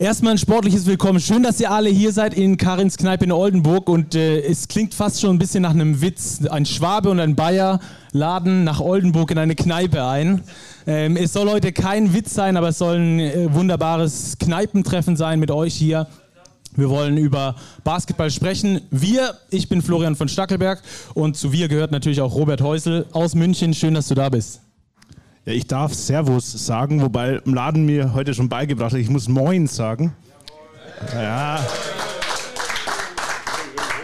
Erstmal ein sportliches Willkommen. Schön, dass ihr alle hier seid in Karins Kneipe in Oldenburg und äh, es klingt fast schon ein bisschen nach einem Witz. Ein Schwabe und ein Bayer laden nach Oldenburg in eine Kneipe ein. Ähm, es soll heute kein Witz sein, aber es soll ein äh, wunderbares Kneipentreffen sein mit euch hier. Wir wollen über Basketball sprechen. Wir, ich bin Florian von Stackelberg und zu wir gehört natürlich auch Robert Häusel aus München. Schön, dass du da bist. Ich darf Servus sagen, wobei im Laden mir heute schon beigebracht hat, ich muss Moin sagen. Ja.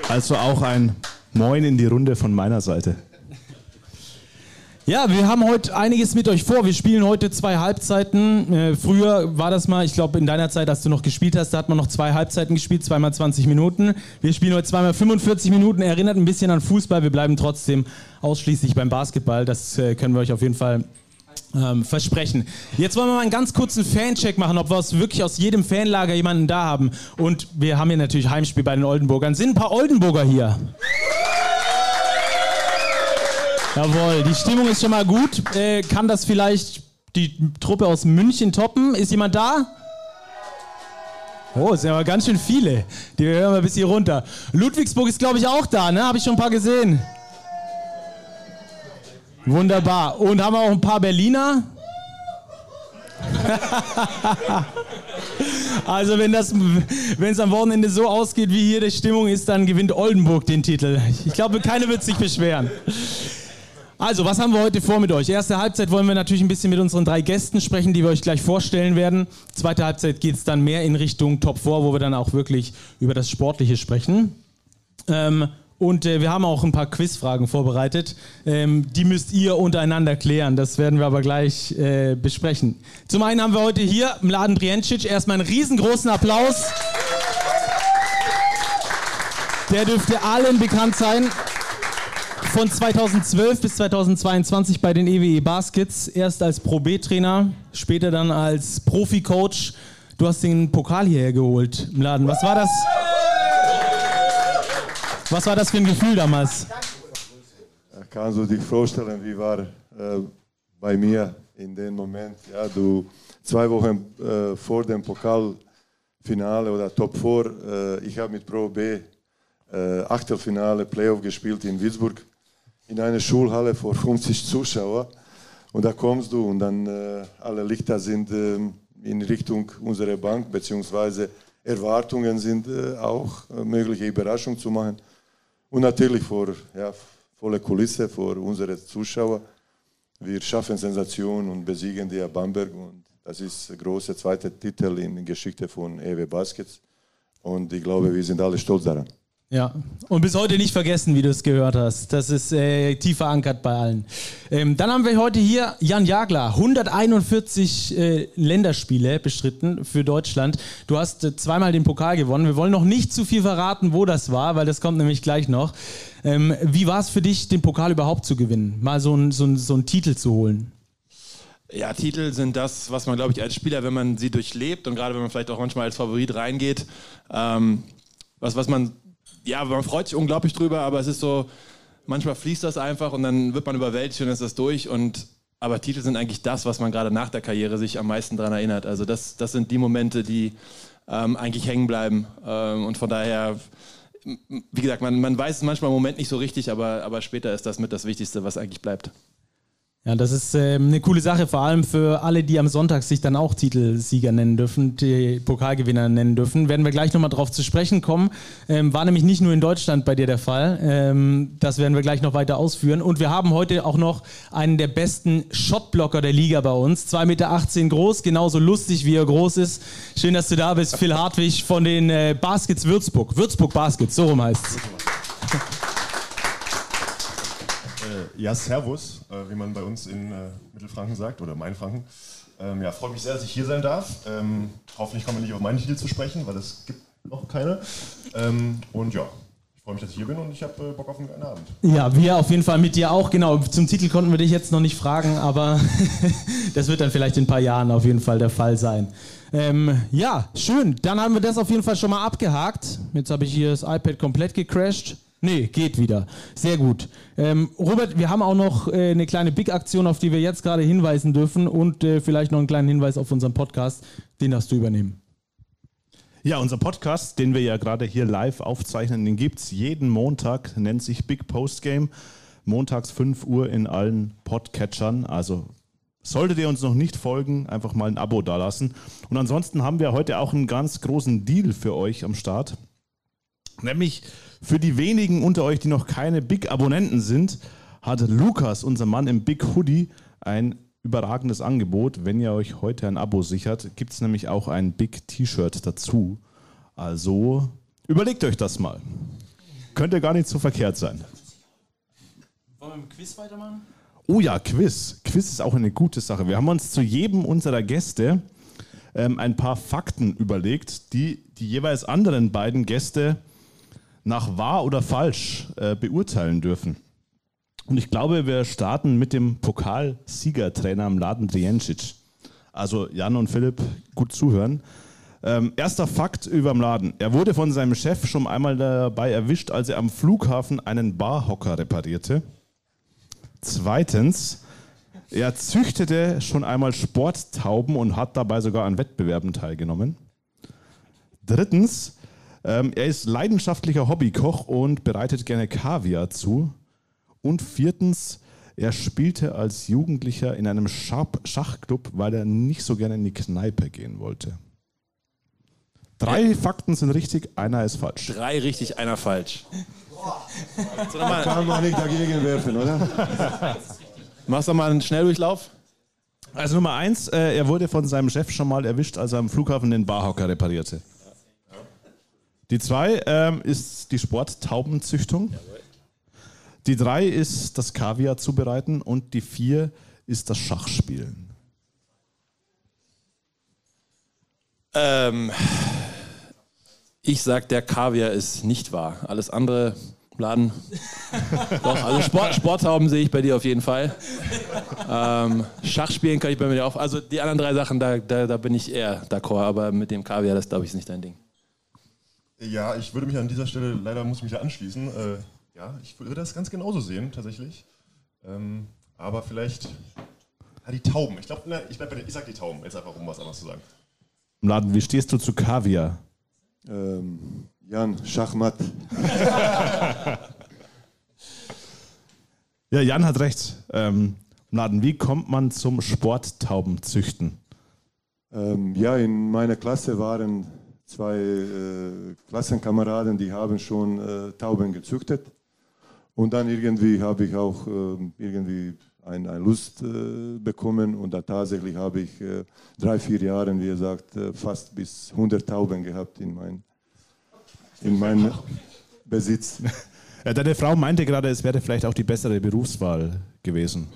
Also auch ein Moin in die Runde von meiner Seite. Ja, wir haben heute einiges mit euch vor. Wir spielen heute zwei Halbzeiten. Äh, früher war das mal, ich glaube in deiner Zeit, als du noch gespielt hast, da hat man noch zwei Halbzeiten gespielt, zweimal 20 Minuten. Wir spielen heute zweimal 45 Minuten. Erinnert ein bisschen an Fußball. Wir bleiben trotzdem ausschließlich beim Basketball. Das äh, können wir euch auf jeden Fall ähm, versprechen. Jetzt wollen wir mal einen ganz kurzen Fancheck machen, ob wir aus, wirklich aus jedem Fanlager jemanden da haben. Und wir haben hier natürlich Heimspiel bei den Oldenburgern. Sind ein paar Oldenburger hier? Jawohl, die Stimmung ist schon mal gut. Äh, kann das vielleicht die Truppe aus München toppen? Ist jemand da? Oh, es sind aber ganz schön viele. Die hören wir bis hier runter. Ludwigsburg ist, glaube ich, auch da, ne? Habe ich schon ein paar gesehen. Wunderbar. Und haben wir auch ein paar Berliner? also wenn das, wenn es am Wochenende so ausgeht, wie hier die Stimmung ist, dann gewinnt Oldenburg den Titel. Ich glaube, keiner wird sich beschweren. Also, was haben wir heute vor mit euch? Erste Halbzeit wollen wir natürlich ein bisschen mit unseren drei Gästen sprechen, die wir euch gleich vorstellen werden. Zweite Halbzeit geht es dann mehr in Richtung Top 4, wo wir dann auch wirklich über das Sportliche sprechen. Ähm, und äh, wir haben auch ein paar Quizfragen vorbereitet. Ähm, die müsst ihr untereinander klären. Das werden wir aber gleich äh, besprechen. Zum einen haben wir heute hier Mladen Briencic. Erstmal einen riesengroßen Applaus. Der dürfte allen bekannt sein. Von 2012 bis 2022 bei den EWE e Baskets. Erst als Pro B-Trainer, später dann als Profi-Coach. Du hast den Pokal hierher geholt, Mladen. Was war das? Was war das für ein Gefühl damals? Kannst du dich vorstellen, wie war äh, bei mir in dem Moment? Ja, du zwei Wochen äh, vor dem Pokalfinale oder Top 4, äh, ich habe mit Pro B äh, Achtelfinale Playoff gespielt in Würzburg in einer Schulhalle vor 50 Zuschauern. Und da kommst du und dann äh, alle Lichter sind ähm, in Richtung unserer Bank, beziehungsweise Erwartungen sind äh, auch mögliche Überraschungen zu machen. Und natürlich vor ja, voller Kulisse, vor unseren Zuschauern. Wir schaffen Sensation und besiegen die Bamberg. Und das ist der große zweite Titel in der Geschichte von EW Baskets. Und ich glaube, wir sind alle stolz daran. Ja, und bis heute nicht vergessen, wie du es gehört hast. Das ist äh, tief verankert bei allen. Ähm, dann haben wir heute hier Jan Jagler, 141 äh, Länderspiele bestritten für Deutschland. Du hast äh, zweimal den Pokal gewonnen. Wir wollen noch nicht zu viel verraten, wo das war, weil das kommt nämlich gleich noch. Ähm, wie war es für dich, den Pokal überhaupt zu gewinnen? Mal so einen so so ein Titel zu holen? Ja, Titel sind das, was man, glaube ich, als Spieler, wenn man sie durchlebt und gerade wenn man vielleicht auch manchmal als Favorit reingeht, ähm, was, was man ja, man freut sich unglaublich drüber, aber es ist so, manchmal fließt das einfach und dann wird man überwältigt und ist das durch. Und, aber Titel sind eigentlich das, was man gerade nach der Karriere sich am meisten daran erinnert. Also das, das sind die Momente, die ähm, eigentlich hängen bleiben. Ähm, und von daher, wie gesagt, man, man weiß es manchmal im Moment nicht so richtig, aber, aber später ist das mit das Wichtigste, was eigentlich bleibt. Ja, das ist äh, eine coole Sache, vor allem für alle, die am Sonntag sich dann auch Titelsieger nennen dürfen, die Pokalgewinner nennen dürfen. Werden wir gleich nochmal drauf zu sprechen kommen. Ähm, war nämlich nicht nur in Deutschland bei dir der Fall. Ähm, das werden wir gleich noch weiter ausführen. Und wir haben heute auch noch einen der besten Shotblocker der Liga bei uns. 2,18 Meter groß, genauso lustig wie er groß ist. Schön, dass du da bist, Phil Hartwig von den äh, Baskets Würzburg. Würzburg Baskets, so rum heißt es. Ja, Servus, äh, wie man bei uns in äh, Mittelfranken sagt oder Mainfranken. Ähm, ja, freut mich sehr, dass ich hier sein darf. Ähm, hoffentlich kommen wir nicht auf meinen Titel zu sprechen, weil es gibt noch keine. Ähm, und ja, ich freue mich, dass ich hier bin und ich habe äh, Bock auf einen geilen Abend. Ja, wir auf jeden Fall mit dir auch. Genau, zum Titel konnten wir dich jetzt noch nicht fragen, aber das wird dann vielleicht in ein paar Jahren auf jeden Fall der Fall sein. Ähm, ja, schön. Dann haben wir das auf jeden Fall schon mal abgehakt. Jetzt habe ich hier das iPad komplett gecrashed. Nee, geht wieder. Sehr gut. Ähm, Robert, wir haben auch noch äh, eine kleine Big-Aktion, auf die wir jetzt gerade hinweisen dürfen und äh, vielleicht noch einen kleinen Hinweis auf unseren Podcast. Den darfst du übernehmen. Ja, unser Podcast, den wir ja gerade hier live aufzeichnen, den gibt es jeden Montag, nennt sich Big Post Game. Montags 5 Uhr in allen Podcatchern. Also solltet ihr uns noch nicht folgen, einfach mal ein Abo dalassen. Und ansonsten haben wir heute auch einen ganz großen Deal für euch am Start. Nämlich für die wenigen unter euch, die noch keine Big-Abonnenten sind, hat Lukas, unser Mann im Big Hoodie, ein überragendes Angebot. Wenn ihr euch heute ein Abo sichert, gibt es nämlich auch ein Big T-Shirt dazu. Also überlegt euch das mal. Könnte gar nicht so verkehrt sein. Wollen wir mit dem Quiz weitermachen? Oh ja, Quiz. Quiz ist auch eine gute Sache. Wir haben uns zu jedem unserer Gäste ähm, ein paar Fakten überlegt, die die jeweils anderen beiden Gäste nach wahr oder falsch äh, beurteilen dürfen. Und ich glaube, wir starten mit dem Pokalsiegertrainer Mladen Drijencic. Also Jan und Philipp, gut zuhören. Ähm, erster Fakt über Mladen. Er wurde von seinem Chef schon einmal dabei erwischt, als er am Flughafen einen Barhocker reparierte. Zweitens, er züchtete schon einmal Sporttauben und hat dabei sogar an Wettbewerben teilgenommen. Drittens, ähm, er ist leidenschaftlicher Hobbykoch und bereitet gerne Kaviar zu. Und viertens, er spielte als Jugendlicher in einem Schachclub, weil er nicht so gerne in die Kneipe gehen wollte. Drei ja. Fakten sind richtig, einer ist falsch. Drei richtig, einer falsch. So, Kann man nicht dagegen werfen, oder? Machst du mal einen Schnelldurchlauf? Also Nummer eins, äh, er wurde von seinem Chef schon mal erwischt, als er am Flughafen den Barhocker reparierte. Die zwei ähm, ist die Sporttaubenzüchtung. Die drei ist das Kaviar zubereiten und die vier ist das Schachspielen. Ähm, ich sag, der Kaviar ist nicht wahr. Alles andere Laden. Doch, also Sport, Sporthauben sehe ich bei dir auf jeden Fall. Ähm, Schachspielen kann ich bei mir auch. Also die anderen drei Sachen, da, da, da bin ich eher d'accord, aber mit dem Kaviar, das glaube ich, ist nicht dein Ding. Ja, ich würde mich an dieser Stelle, leider muss ich mich da anschließen. Äh, ja, ich würde das ganz genauso sehen, tatsächlich. Ähm, aber vielleicht. Ja, die Tauben. Ich glaube, ich, ich sag die Tauben, jetzt einfach, um was anderes zu sagen. Laden, wie stehst du zu Kaviar? Ähm, Jan, Schachmatt. ja, Jan hat recht. Ähm, Laden, wie kommt man zum Sporttaubenzüchten? Ähm, ja, in meiner Klasse waren zwei äh, Klassenkameraden, die haben schon äh, Tauben gezüchtet. Und dann irgendwie habe ich auch äh, irgendwie eine ein Lust äh, bekommen und da tatsächlich habe ich äh, drei, vier Jahre, wie gesagt, äh, fast bis 100 Tauben gehabt in, mein, in meinem Besitz. Ja, deine Frau meinte gerade, es wäre vielleicht auch die bessere Berufswahl gewesen.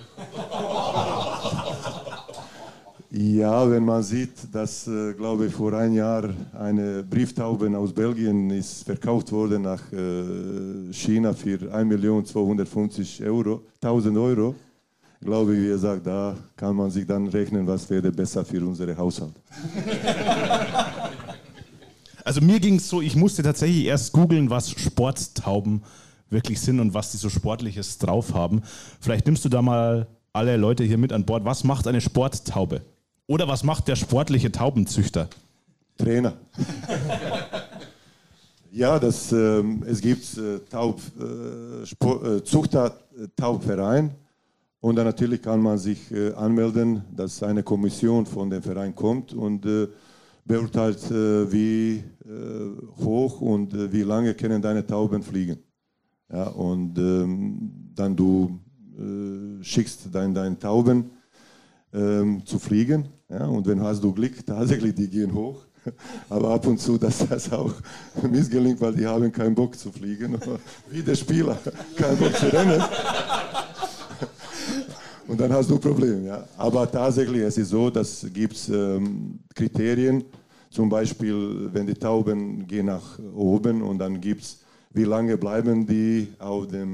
Ja, wenn man sieht, dass, äh, glaube ich, vor einem Jahr eine Brieftaube aus Belgien ist verkauft wurde nach äh, China für 1.250.000 Euro, 1000 Euro, glaube ich, wie gesagt, da kann man sich dann rechnen, was wäre besser für unsere Haushalt. Also mir ging es so, ich musste tatsächlich erst googeln, was Sporttauben wirklich sind und was die so Sportliches drauf haben. Vielleicht nimmst du da mal alle Leute hier mit an Bord. Was macht eine Sporttaube? Oder was macht der sportliche Taubenzüchter? Trainer. ja, das, ähm, es gibt äh, Taub, äh, äh, Zuchter Taubverein und dann natürlich kann man sich äh, anmelden, dass eine Kommission von dem Verein kommt und äh, beurteilt, äh, wie hoch und wie lange können deine Tauben fliegen. Ja, und ähm, dann du schickst deine dein Tauben ähm, zu fliegen. Ja, und wenn hast du Glück, tatsächlich, die gehen hoch. Aber ab und zu, dass das auch missgelingt, weil die haben keinen Bock zu fliegen. Wie der Spieler, keinen Bock zu rennen. Und dann hast du ein Problem. Ja. Aber tatsächlich, es ist so, dass gibt ähm, Kriterien. Zum Beispiel, wenn die Tauben gehen nach oben und dann gibt es, wie lange bleiben die auf der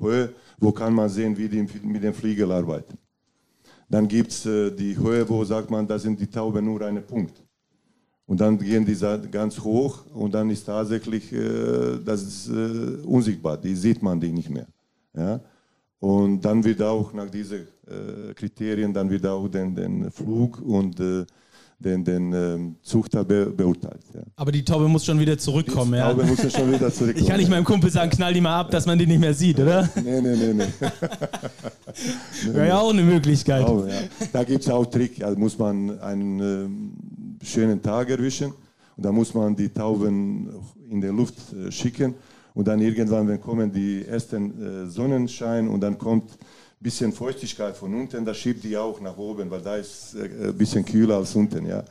Höhe, wo kann man sehen, wie die mit dem Flügel arbeiten. Dann gibt es äh, die Höhe, wo sagt man, da sind die Tauben nur ein Punkt. Und dann gehen die ganz hoch und dann ist tatsächlich äh, das ist, äh, unsichtbar, die sieht man die nicht mehr. Ja? Und dann wird auch nach diesen Kriterien, dann wird auch den, den Flug und den, den ähm, Zuchter be beurteilt. Ja. Aber die Taube muss schon wieder zurückkommen, Die ja. Taube muss ja schon wieder zurückkommen. Ich kann nicht meinem Kumpel sagen, knall die mal ab, dass man die nicht mehr sieht, oder? Nee, nee, nee, nee. Wäre ja auch eine Möglichkeit. Taube, ja. Da gibt es auch Trick. Also muss man einen ähm, schönen Tag erwischen und dann muss man die Tauben in der Luft äh, schicken und dann irgendwann, wenn kommen die ersten äh, Sonnenschein und dann kommt bisschen Feuchtigkeit von unten, da schiebt die auch nach oben, weil da ist äh, ein bisschen kühler als unten, ja.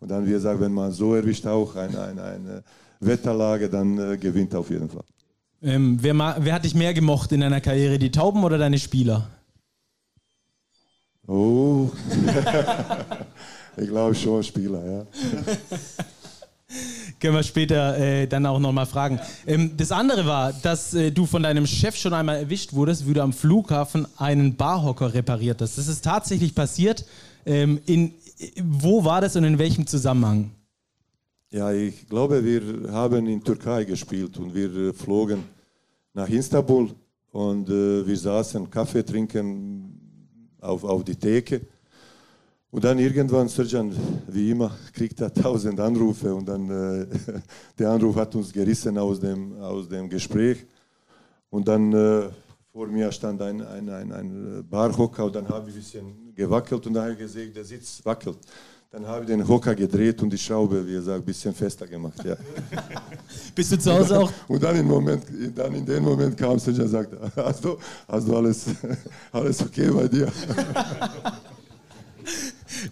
Und dann, wie gesagt, wenn man so erwischt auch eine, eine, eine Wetterlage, dann äh, gewinnt auf jeden Fall. Ähm, wer, wer hat dich mehr gemocht in deiner Karriere, die Tauben oder deine Spieler? Oh, ich glaube schon Spieler, ja. Können wir später äh, dann auch nochmal fragen. Ähm, das andere war, dass äh, du von deinem Chef schon einmal erwischt wurdest, wie du am Flughafen einen Barhocker repariert hast. Das ist tatsächlich passiert. Ähm, in, wo war das und in welchem Zusammenhang? Ja, ich glaube, wir haben in Türkei gespielt und wir äh, flogen nach Istanbul und äh, wir saßen Kaffee trinken auf, auf die Theke. Und dann irgendwann, Serjan, wie immer, kriegt er tausend Anrufe und dann äh, der Anruf hat uns gerissen aus dem, aus dem Gespräch. Und dann äh, vor mir stand ein, ein, ein, ein Barhocker und dann habe ich ein bisschen gewackelt und dann habe ich gesehen, der Sitz wackelt. Dann habe ich den Hocker gedreht und die Schraube, wie gesagt, ein bisschen fester gemacht. Ja. Bist du zu Hause auch? Und dann, im Moment, dann in dem Moment kam Serjan und sagte, hast du, hast du alles, alles okay bei dir?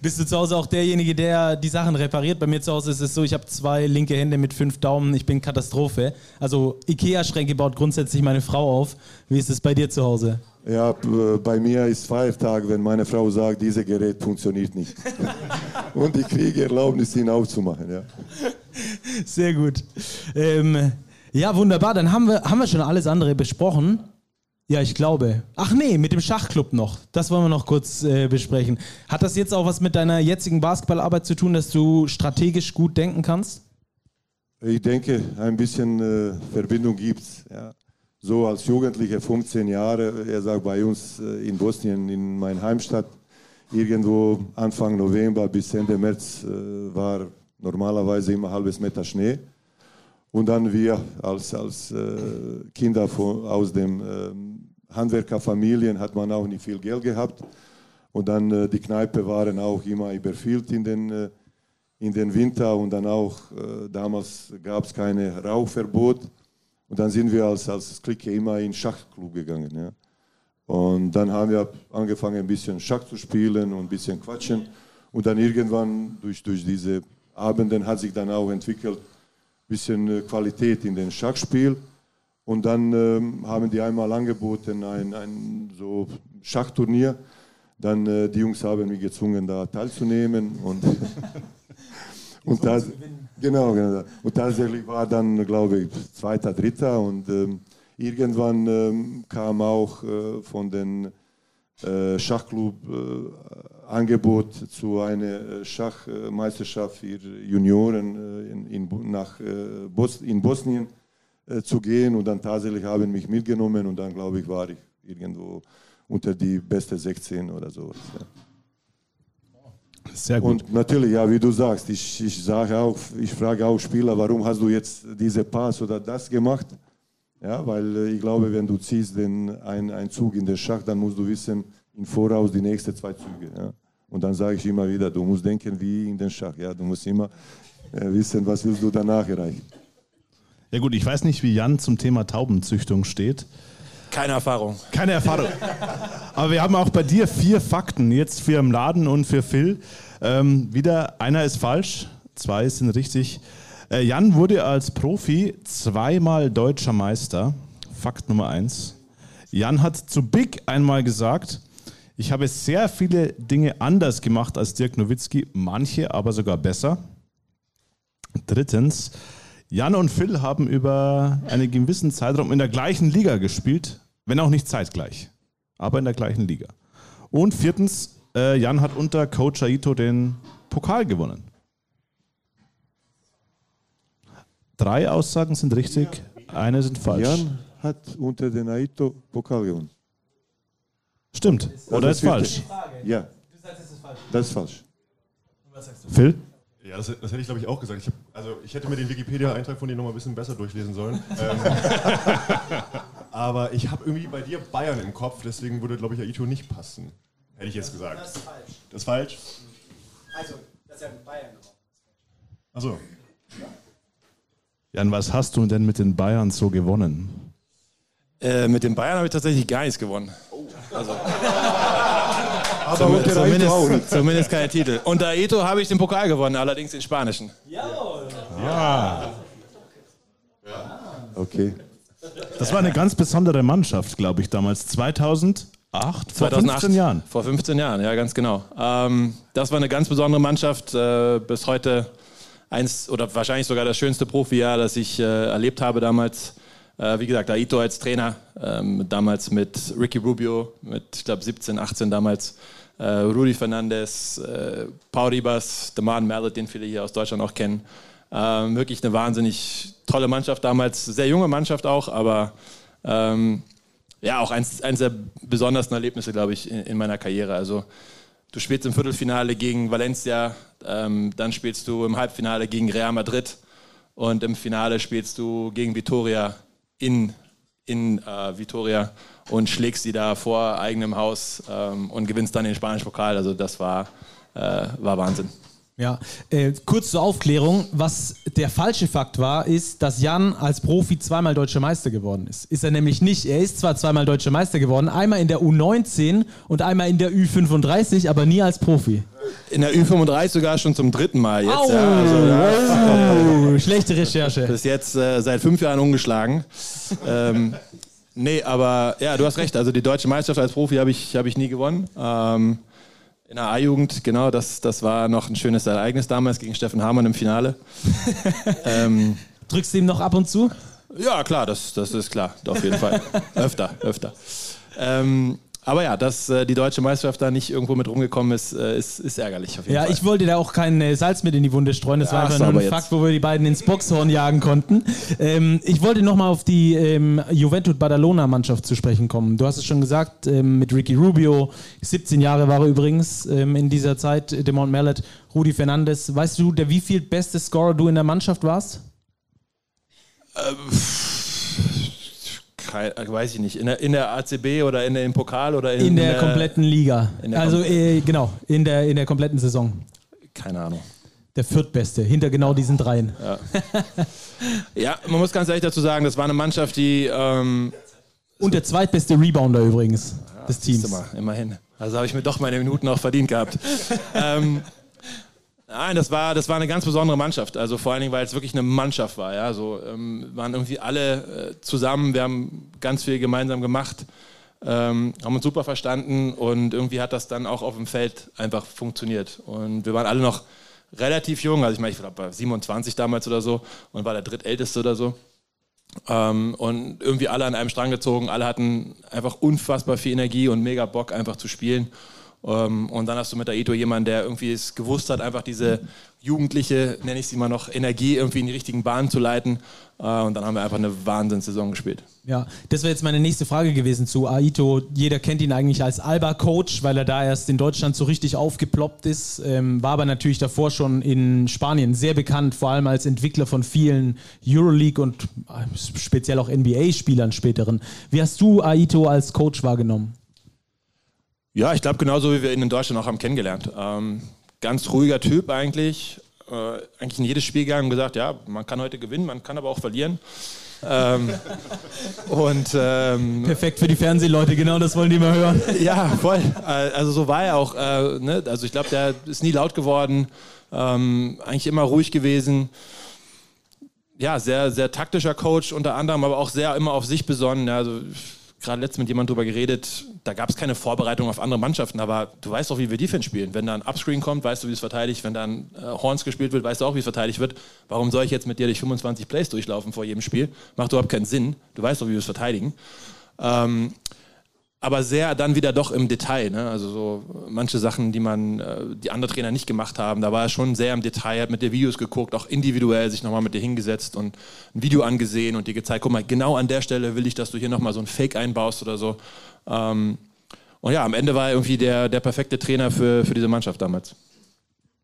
Bist du zu Hause auch derjenige, der die Sachen repariert? Bei mir zu Hause ist es so, ich habe zwei linke Hände mit fünf Daumen, ich bin Katastrophe. Also Ikea-Schränke baut grundsätzlich meine Frau auf. Wie ist es bei dir zu Hause? Ja, b- bei mir ist Feiertag, wenn meine Frau sagt, dieses Gerät funktioniert nicht. Und ich kriege Erlaubnis, ihn aufzumachen. Ja. Sehr gut. Ähm, ja, wunderbar. Dann haben wir, haben wir schon alles andere besprochen. Ja, ich glaube. Ach nee, mit dem Schachclub noch. Das wollen wir noch kurz äh, besprechen. Hat das jetzt auch was mit deiner jetzigen Basketballarbeit zu tun, dass du strategisch gut denken kannst? Ich denke, ein bisschen äh, Verbindung gibt es. Ja. So als Jugendlicher, 15 Jahre, er sagt bei uns äh, in Bosnien, in meiner Heimstadt, irgendwo Anfang November bis Ende März äh, war normalerweise immer halbes Meter Schnee. Und dann wir als, als äh, Kinder von, aus den ähm, Handwerkerfamilien hat man auch nicht viel Geld gehabt. Und dann äh, die Kneipe waren auch immer überfüllt in den, äh, in den Winter und dann auch äh, damals gab es keine Rauchverbot. Und dann sind wir als, als Clique immer in Schachclub gegangen. Ja. Und dann haben wir angefangen, ein bisschen Schach zu spielen und ein bisschen quatschen. Und dann irgendwann durch, durch diese Abenden hat sich dann auch entwickelt, ein bisschen äh, Qualität in den Schachspiel. Und dann ähm, haben die einmal angeboten, ein, ein so Schachturnier. Dann äh, die Jungs haben mich gezwungen, da teilzunehmen. Und, und das, genau, genau. Und tatsächlich war dann, glaube ich, zweiter, dritter. Und ähm, irgendwann ähm, kam auch äh, von den äh, Schachclub äh, Angebot zu einer äh, Schachmeisterschaft für Junioren äh, in, in, nach, Bos in Bosnien äh, zu gehen und dann tatsächlich haben mich mitgenommen und dann glaube ich war ich irgendwo unter die beste 16 oder so. Ja. Sehr gut. Und natürlich, ja, wie du sagst, ich, ich sage auch, ich frage auch Spieler, warum hast du jetzt diese Pass oder das gemacht? Ja, weil äh, ich glaube, wenn du ziehst den ein, ein Zug in den Schach, dann musst du wissen, im Voraus die nächsten zwei Züge. Ja. Und dann sage ich immer wieder, du musst denken wie in den Schach. Ja. Du musst immer äh, wissen, was willst du danach erreichen. Ja gut, ich weiß nicht, wie Jan zum Thema Taubenzüchtung steht. Keine Erfahrung. Keine Erfahrung. Aber wir haben auch bei dir vier Fakten, jetzt für im Laden und für Phil. Ähm, wieder, einer ist falsch, zwei sind richtig. Äh, Jan wurde als Profi zweimal deutscher Meister. Fakt Nummer eins. Jan hat zu Big einmal gesagt, ich habe sehr viele Dinge anders gemacht als Dirk Nowitzki, manche aber sogar besser. Drittens, Jan und Phil haben über einen gewissen Zeitraum in der gleichen Liga gespielt, wenn auch nicht zeitgleich, aber in der gleichen Liga. Und viertens, äh, Jan hat unter Coach Aito den Pokal gewonnen. Drei Aussagen sind richtig, eine sind falsch. Jan hat unter den Aito Pokal gewonnen. Stimmt. Oder Das ist falsch? Ja. Das ist falsch. Phil? Ja, das, das hätte ich glaube ich auch gesagt. Ich hab, also ich hätte mir den Wikipedia-Eintrag von dir noch mal ein bisschen besser durchlesen sollen. ähm, aber ich habe irgendwie bei dir Bayern im Kopf, deswegen würde glaube ich Aito nicht passen. Hätte ich jetzt gesagt. Das ist falsch. Das ist falsch? Also, das ist ja mit Bayern gemacht. Achso. Jan, was hast du denn mit den Bayern so gewonnen? Äh, mit den Bayern habe ich tatsächlich gar nichts gewonnen. Aber unter auch Zumindest, nicht. zumindest keine Titel. Unter Aito habe ich den Pokal gewonnen, allerdings den spanischen. Okay. Das war eine ganz besondere Mannschaft, glaube ich, damals. 2008, vor 2008, 15 Jahren. Vor 15 Jahren, ja, ganz genau. Ähm, das war eine ganz besondere Mannschaft. Äh, bis heute eins oder wahrscheinlich sogar das schönste Profijahr, das ich äh, erlebt habe damals. Äh, wie gesagt, Aito als Trainer, ähm, damals mit Ricky Rubio, mit, ich glaube, 17, 18 damals. Äh, Rudi Fernandes, äh, Paul Ribas, Deman Mallet, den viele hier aus Deutschland auch kennen. Ähm, wirklich eine wahnsinnig tolle Mannschaft damals, sehr junge Mannschaft auch, aber ähm, ja, auch eins, eins der besondersten Erlebnisse, glaube ich, in, in meiner Karriere. Also du spielst im Viertelfinale gegen Valencia, ähm, dann spielst du im Halbfinale gegen Real Madrid und im Finale spielst du gegen Vitoria in, in äh, Vitoria und schlägst sie da vor eigenem Haus ähm, und gewinnst dann den spanischen Pokal. Also das war, äh, war Wahnsinn. Ja, äh, kurz zur Aufklärung. Was der falsche Fakt war, ist, dass Jan als Profi zweimal deutscher Meister geworden ist. Ist er nämlich nicht. Er ist zwar zweimal deutscher Meister geworden, einmal in der U19 und einmal in der Ü35, aber nie als Profi. In der Ü35 sogar schon zum dritten Mal jetzt. Au! Ja, also, ja, schlechte Recherche. bis jetzt äh, seit fünf Jahren ungeschlagen. ähm, nee, aber ja, du hast recht. Also die deutsche Meisterschaft als Profi habe ich, hab ich nie gewonnen. Ähm, in der A-Jugend, genau, das, das war noch ein schönes Ereignis damals gegen Steffen Hamann im Finale. ähm, Drückst du ihm noch ab und zu? ja, klar, das, das ist klar, auf jeden Fall. öfter, öfter. Ähm, aber ja, dass äh, die deutsche Meisterschaft da nicht irgendwo mit rumgekommen ist, äh, ist, ist ärgerlich auf jeden Ja, Fall. ich wollte da auch kein äh, Salz mit in die Wunde streuen. Das war Ach einfach nur ein jetzt. Fakt, wo wir die beiden ins Boxhorn jagen konnten. Ähm, ich wollte nochmal auf die ähm, Juventud Badalona-Mannschaft zu sprechen kommen. Du hast es schon gesagt, ähm, mit Ricky Rubio, 17 Jahre war er übrigens ähm, in dieser Zeit, Demont Mallet, Rudi Fernandes. Weißt du, der wie viel beste Scorer du in der Mannschaft warst? Kein, äh, weiß ich nicht. In der, in der ACB oder in der, im Pokal oder in, In der kompletten Liga. in der Also kom- äh, genau, in der, in der kompletten Saison. Keine Ahnung. Der viertbeste, hinter genau diesen dreien. Ja, man muss ganz ehrlich dazu sagen, das war eine Mannschaft, die. Ähm, Und der zweitbeste Rebounder übrigens des Teams. mal, immerhin. Also habe ich mir doch meine Minuten auch verdient gehabt. ähm, nein, das war, das war eine ganz besondere Mannschaft. Also vor allen Dingen, weil es wirklich eine Mannschaft war. Ja? So, ähm, waren irgendwie alle äh, zusammen. Wir haben ganz viel gemeinsam gemacht. Ähm, haben uns super verstanden und irgendwie hat das dann auch auf dem Feld einfach funktioniert. Und wir waren alle noch relativ jung, also ich meine, ich war 27 damals oder so und war der drittälteste oder so. Ähm, und irgendwie alle an einem Strang gezogen, alle hatten einfach unfassbar viel Energie und mega Bock einfach zu spielen. Ähm, und dann hast du mit Aito jemanden, der irgendwie es gewusst hat, einfach diese jugendliche, nenne ich sie mal noch, Energie irgendwie in die richtigen Bahnen zu leiten. Äh, und dann haben wir einfach eine Wahnsinnssaison gespielt. Ja, das wäre jetzt meine nächste Frage gewesen zu Aito. Jeder kennt ihn eigentlich als Alba-Coach, weil er da erst in Deutschland so richtig aufgeploppt ist. Ähm, war aber natürlich davor schon in Spanien sehr bekannt, vor allem als Entwickler von vielen Euroleague und äh, speziell auch NBA-Spielern späteren. Wie hast du Aito als Coach wahrgenommen? Ja, ich glaube genauso, wie wir ihn in Deutschland auch haben kennengelernt. Ähm, ganz ruhiger Typ eigentlich. Äh, eigentlich in jedes Spiel gegangen und gesagt, ja, man kann heute gewinnen, man kann aber auch verlieren. ähm, und ähm, Perfekt für die Fernsehleute, genau das wollen die mal hören. ja, voll. Äh, Also so war er auch. Äh, ne? Also ich glaube, der ist nie laut geworden, ähm, eigentlich immer ruhig gewesen. Ja, sehr, sehr taktischer Coach unter anderem, aber auch sehr immer auf sich besonnen. Also gerade letztens mit jemandem drüber geredet, da gab es keine Vorbereitung auf andere Mannschaften, aber du weißt doch, wie wir Defense spielen. Wenn da ein Upscreen kommt, weißt du, wie es verteidigt. Wenn da ein äh, Horns gespielt wird, weißt du auch, wie es verteidigt wird. Warum soll ich jetzt mit dir durch 25 Plays durchlaufen vor jedem Spiel? Macht überhaupt keinen Sinn. Du weißt doch, wie wir es verteidigen. Ähm, aber sehr dann wieder doch im Detail. Ne? Also so manche Sachen, die man, äh, die andere Trainer nicht gemacht haben, da war er schon sehr im Detail, hat mit dir Videos geguckt, auch individuell sich nochmal mit dir hingesetzt und ein Video angesehen und dir gezeigt, guck mal, genau an der Stelle will ich, dass du hier nochmal so ein Fake einbaust oder so. Ähm, und ja, am Ende war er irgendwie der, der perfekte Trainer für, für diese Mannschaft damals.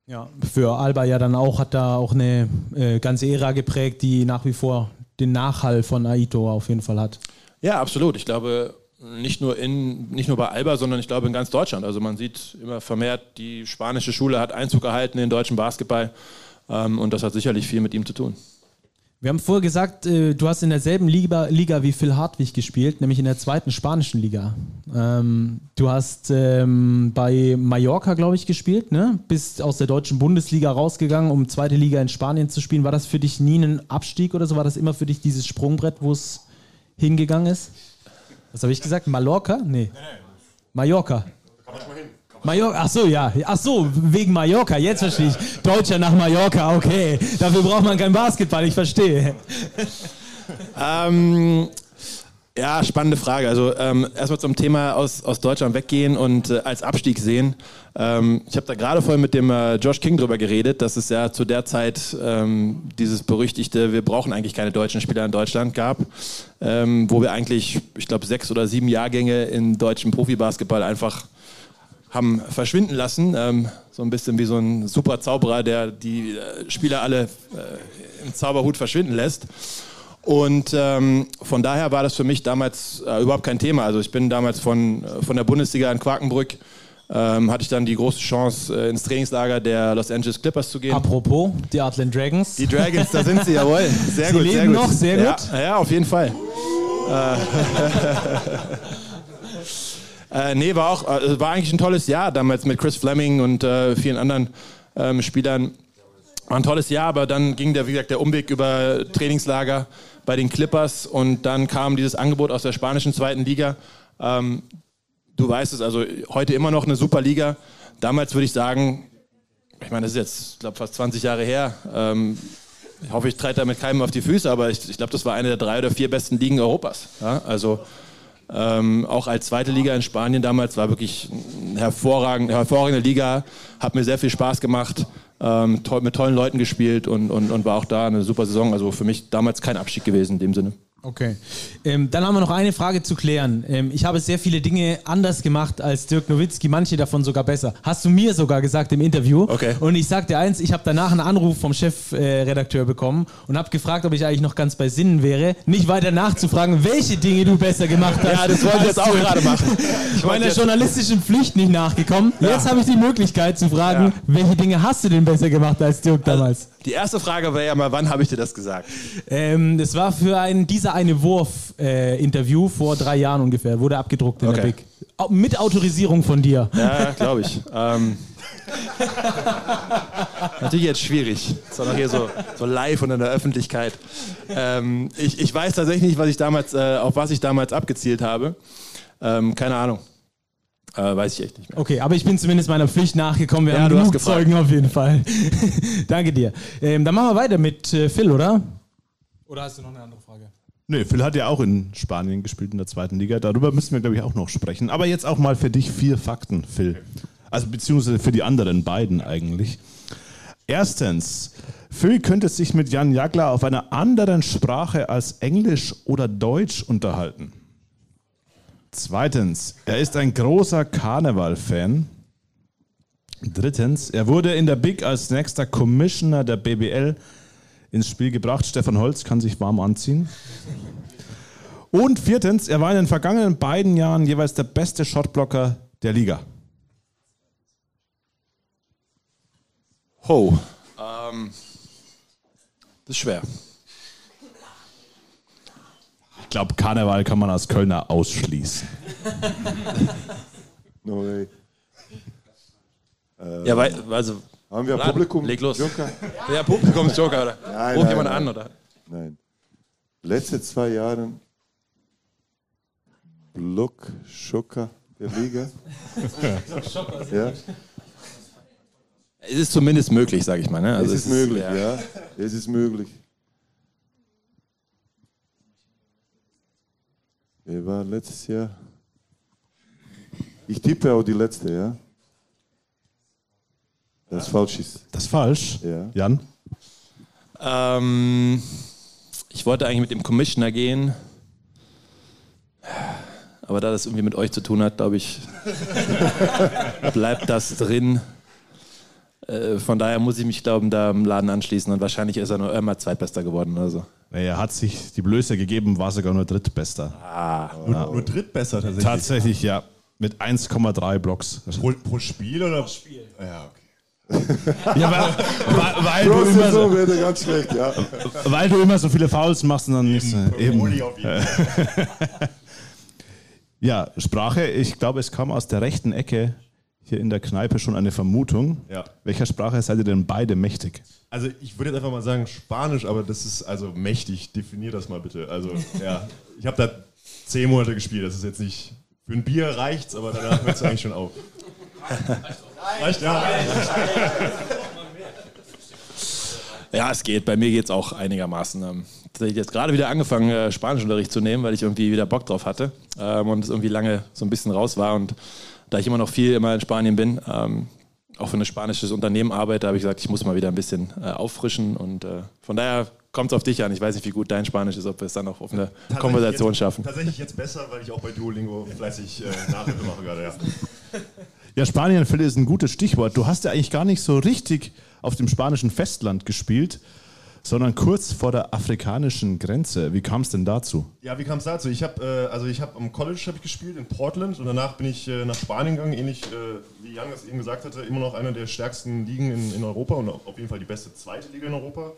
Ja, für Alba ja dann auch, hat da auch eine äh, ganze Ära geprägt, die nach wie vor den Nachhall von Aito auf jeden Fall hat. Ja, absolut. Ich glaube, nicht nur, in, nicht nur bei Alba, sondern ich glaube in ganz Deutschland. Also man sieht immer vermehrt, die spanische Schule hat Einzug gehalten in den deutschen Basketball ähm, und das hat sicherlich viel mit ihm zu tun. Wir haben vorher gesagt, äh, du hast in derselben Liga, Liga, wie Phil Hartwig gespielt, nämlich in der zweiten spanischen Liga. Ähm, du hast ähm, bei Mallorca, glaube ich, gespielt, ne? bist aus der deutschen Bundesliga rausgegangen, um zweite Liga in Spanien zu spielen. War das für dich nie ein Abstieg oder so? War das immer für dich dieses Sprungbrett, wo es hingegangen ist? Was habe ich gesagt? Mallorca? Nee. Mallorca. Mallorca, ach so, ja. Ach so, wegen Mallorca, jetzt verstehe ich. Deutscher nach Mallorca, okay. Dafür braucht man kein Basketball, ich verstehe. Ähm, ja, spannende Frage. Also ähm, erstmal zum Thema aus, aus Deutschland weggehen und äh, als Abstieg sehen. Ähm, ich habe da gerade vorhin mit dem äh, Josh King drüber geredet, dass es ja zu der Zeit ähm, dieses berüchtigte, wir brauchen eigentlich keine deutschen Spieler in Deutschland gab, ähm, wo wir eigentlich, ich glaube, sechs oder sieben Jahrgänge in deutschen Profibasketball einfach haben verschwinden lassen. Ähm, so ein bisschen wie so ein super Zauberer, der die äh, Spieler alle äh, im Zauberhut verschwinden lässt. Und ähm, von daher war das für mich damals äh, überhaupt kein Thema. Also ich bin damals von, äh, von der Bundesliga in Quakenbrück, ähm, hatte ich dann die große Chance, äh, ins Trainingslager der Los Angeles Clippers zu gehen. Apropos, die Artland Dragons. Die Dragons, da sind sie, jawohl. Sehr Sie gut, leben sehr gut. noch, sehr ja, gut. Ja, auf jeden Fall. Äh, nee, war auch, äh, war eigentlich ein tolles Jahr damals mit Chris Fleming und äh, vielen anderen ähm, Spielern. War ein tolles Jahr, aber dann ging der, wie gesagt, der Umweg über Trainingslager bei den Clippers und dann kam dieses Angebot aus der spanischen zweiten Liga. Ähm, du weißt es, also heute immer noch eine super Liga. Damals würde ich sagen, ich meine, das ist jetzt, ich glaube, fast 20 Jahre her. Ähm, ich hoffe, ich trete damit keinem auf die Füße, aber ich, ich glaube, das war eine der drei oder vier besten Ligen Europas. Ja? Also ähm, auch als zweite Liga in Spanien damals war wirklich eine hervorragende, hervorragende Liga, hat mir sehr viel Spaß gemacht, ähm, toll, mit tollen Leuten gespielt und, und, und war auch da eine super Saison. Also für mich damals kein Abstieg gewesen in dem Sinne. Okay. Ähm, dann haben wir noch eine Frage zu klären. Ähm, ich habe sehr viele Dinge anders gemacht als Dirk Nowitzki, manche davon sogar besser. Hast du mir sogar gesagt im Interview. Okay. Und ich sagte eins, ich habe danach einen Anruf vom Chefredakteur äh, bekommen und habe gefragt, ob ich eigentlich noch ganz bei Sinnen wäre, nicht weiter nachzufragen, welche Dinge du besser gemacht hast. Ja, das wollte ich jetzt auch gerade machen. Ich meiner journalistischen Pflicht nicht nachgekommen. Jetzt habe ich die Möglichkeit zu fragen, Ja. welche Dinge hast du denn besser gemacht als Dirk damals? Die erste Frage wäre ja mal, wann habe ich dir das gesagt? Ähm, das war für ein dieser eine Wurf-Interview vor drei Jahren ungefähr. Wurde abgedruckt in der Okay. Big. Au- Mit Autorisierung von dir. Ja, glaube ich. ähm, natürlich jetzt schwierig. Das war doch hier so, so live und in der Öffentlichkeit. Ähm, ich, ich weiß tatsächlich nicht, was ich damals, äh, auf was ich damals abgezielt habe. Ähm, keine Ahnung. Äh, weiß ich echt nicht mehr. Okay, aber ich bin zumindest meiner Pflicht nachgekommen. Wir Ja, haben genug. Zeugen auf jeden Fall. Danke dir. Ähm, dann machen wir weiter mit äh, Phil, oder? Oder hast du noch eine andere Frage? Nee, Phil hat ja auch in Spanien gespielt in der zweiten Liga. Darüber müssen wir, glaube ich, auch noch sprechen. Aber jetzt auch mal für dich vier Fakten, Phil. Also beziehungsweise für die anderen beiden eigentlich. Erstens, Phil könnte sich mit Jan Jagler auf einer anderen Sprache als Englisch oder Deutsch unterhalten. Zweitens, er ist ein großer Karneval-Fan. Drittens, er wurde in der Big als nächster Commissioner der BBL ins Spiel gebracht. Stefan Holz kann sich warm anziehen. Und viertens, er war in den vergangenen beiden Jahren jeweils der beste Shotblocker der Liga. Ho. Ähm, das ist schwer. Ich glaube, Karneval kann man als Kölner ausschließen. No way. Ja, weil, also. Haben wir Lag- Publikum? leg los. Joker? Ja, Publikumsjoker, oder? Nein, Ruft nein, jemand nein. an, oder? Nein. Letzte zwei Jahre Block-Schocker der Liga. ja, Es ist zumindest möglich, sage ich mal. Ne? es Also ist möglich, ja. Es ist möglich. Wer war letztes Jahr? Ich tippe auf die letzte, ja. Das falsch ist. Das ist falsch. Ja. Jan? Ähm, ich wollte eigentlich mit dem Commissioner gehen. Aber da das irgendwie mit euch zu tun hat, glaube ich, bleibt das drin. Äh, von daher muss ich mich, glauben, da im Laden anschließen und wahrscheinlich ist er nur immer Zweitbester geworden oder so. Er hat sich die Blöße gegeben, war sogar nur Drittbester. Ah, Nur, nur drittbesser tatsächlich. Tatsächlich, ja. Mit 1,3 Blocks. Pro, pro Spiel oder? Pro Spiel. Ja, okay. Ja, weil, weil, weil, du immer so, wird er ganz schlecht, ja. weil du immer so viele Fouls machst und dann nicht. Eben. Jeden Fall. Ja, Sprache, ich glaube, es kam aus der rechten Ecke hier in der Kneipe schon eine Vermutung. Ja. Welcher Sprache seid ihr denn beide mächtig? Also ich würde jetzt einfach mal sagen Spanisch, aber das ist also mächtig. Definier das mal bitte. Also ja, ich habe da zehn Monate gespielt. Das ist jetzt nicht für ein Bier reicht's, aber danach hört es eigentlich schon auf. Reicht ja. Ja, es geht. Bei mir geht es auch einigermaßen. Ähm, Ich habe jetzt gerade wieder angefangen, äh, Spanischunterricht zu nehmen, weil ich irgendwie wieder Bock drauf hatte ähm, und es irgendwie lange so ein bisschen raus war. Und da ich immer noch viel immer in Spanien bin, ähm, auch für ein spanisches Unternehmen arbeite, habe ich gesagt, ich muss mal wieder ein bisschen äh, auffrischen. Und äh, von daher kommt es auf dich an. Ich weiß nicht, wie gut dein Spanisch ist, ob wir es dann auch auf eine Konversation jetzt, schaffen. Tatsächlich jetzt besser, weil ich auch bei Duolingo fleißig äh, Nachhilfe mache gerade. Ja. Ja, Spanien, Phil, ist ein gutes Stichwort. Du hast ja eigentlich gar nicht so richtig auf dem spanischen Festland gespielt, sondern kurz vor der afrikanischen Grenze. Wie kam es denn dazu? Ja, wie kam es dazu? Ich habe äh, also ich habe am College habe ich gespielt in Portland und danach bin ich äh, nach Spanien gegangen, ähnlich äh, wie Jan das eben gesagt hatte, immer noch eine der stärksten Ligen in, in Europa und auf jeden Fall die beste zweite Liga in Europa.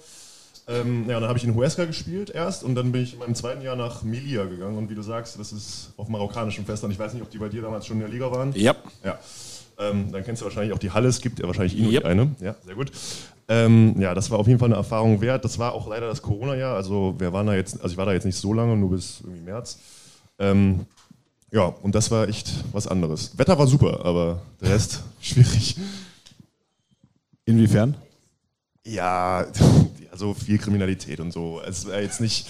Ähm, ja, und dann habe ich in Huesca gespielt erst und dann bin ich in meinem zweiten Jahr nach Melilla gegangen und wie du sagst, das ist auf marokkanischem Festland. Ich weiß nicht, ob die bei dir damals schon in der Liga waren. Ja. Ja. Ähm, dann kennst du wahrscheinlich auch die Halle, es gibt ja wahrscheinlich eh nur Yep. die eine. Ja, sehr gut. Ähm, ja, das war auf jeden Fall eine Erfahrung wert. Das war auch leider das Corona-Jahr. Also wir waren da jetzt, also ich war da jetzt nicht so lange, nur bis irgendwie März. Ähm, ja, und das war echt was anderes. Wetter war super, aber der Rest schwierig. Inwiefern? Ja, also viel Kriminalität und so. Es war jetzt nicht,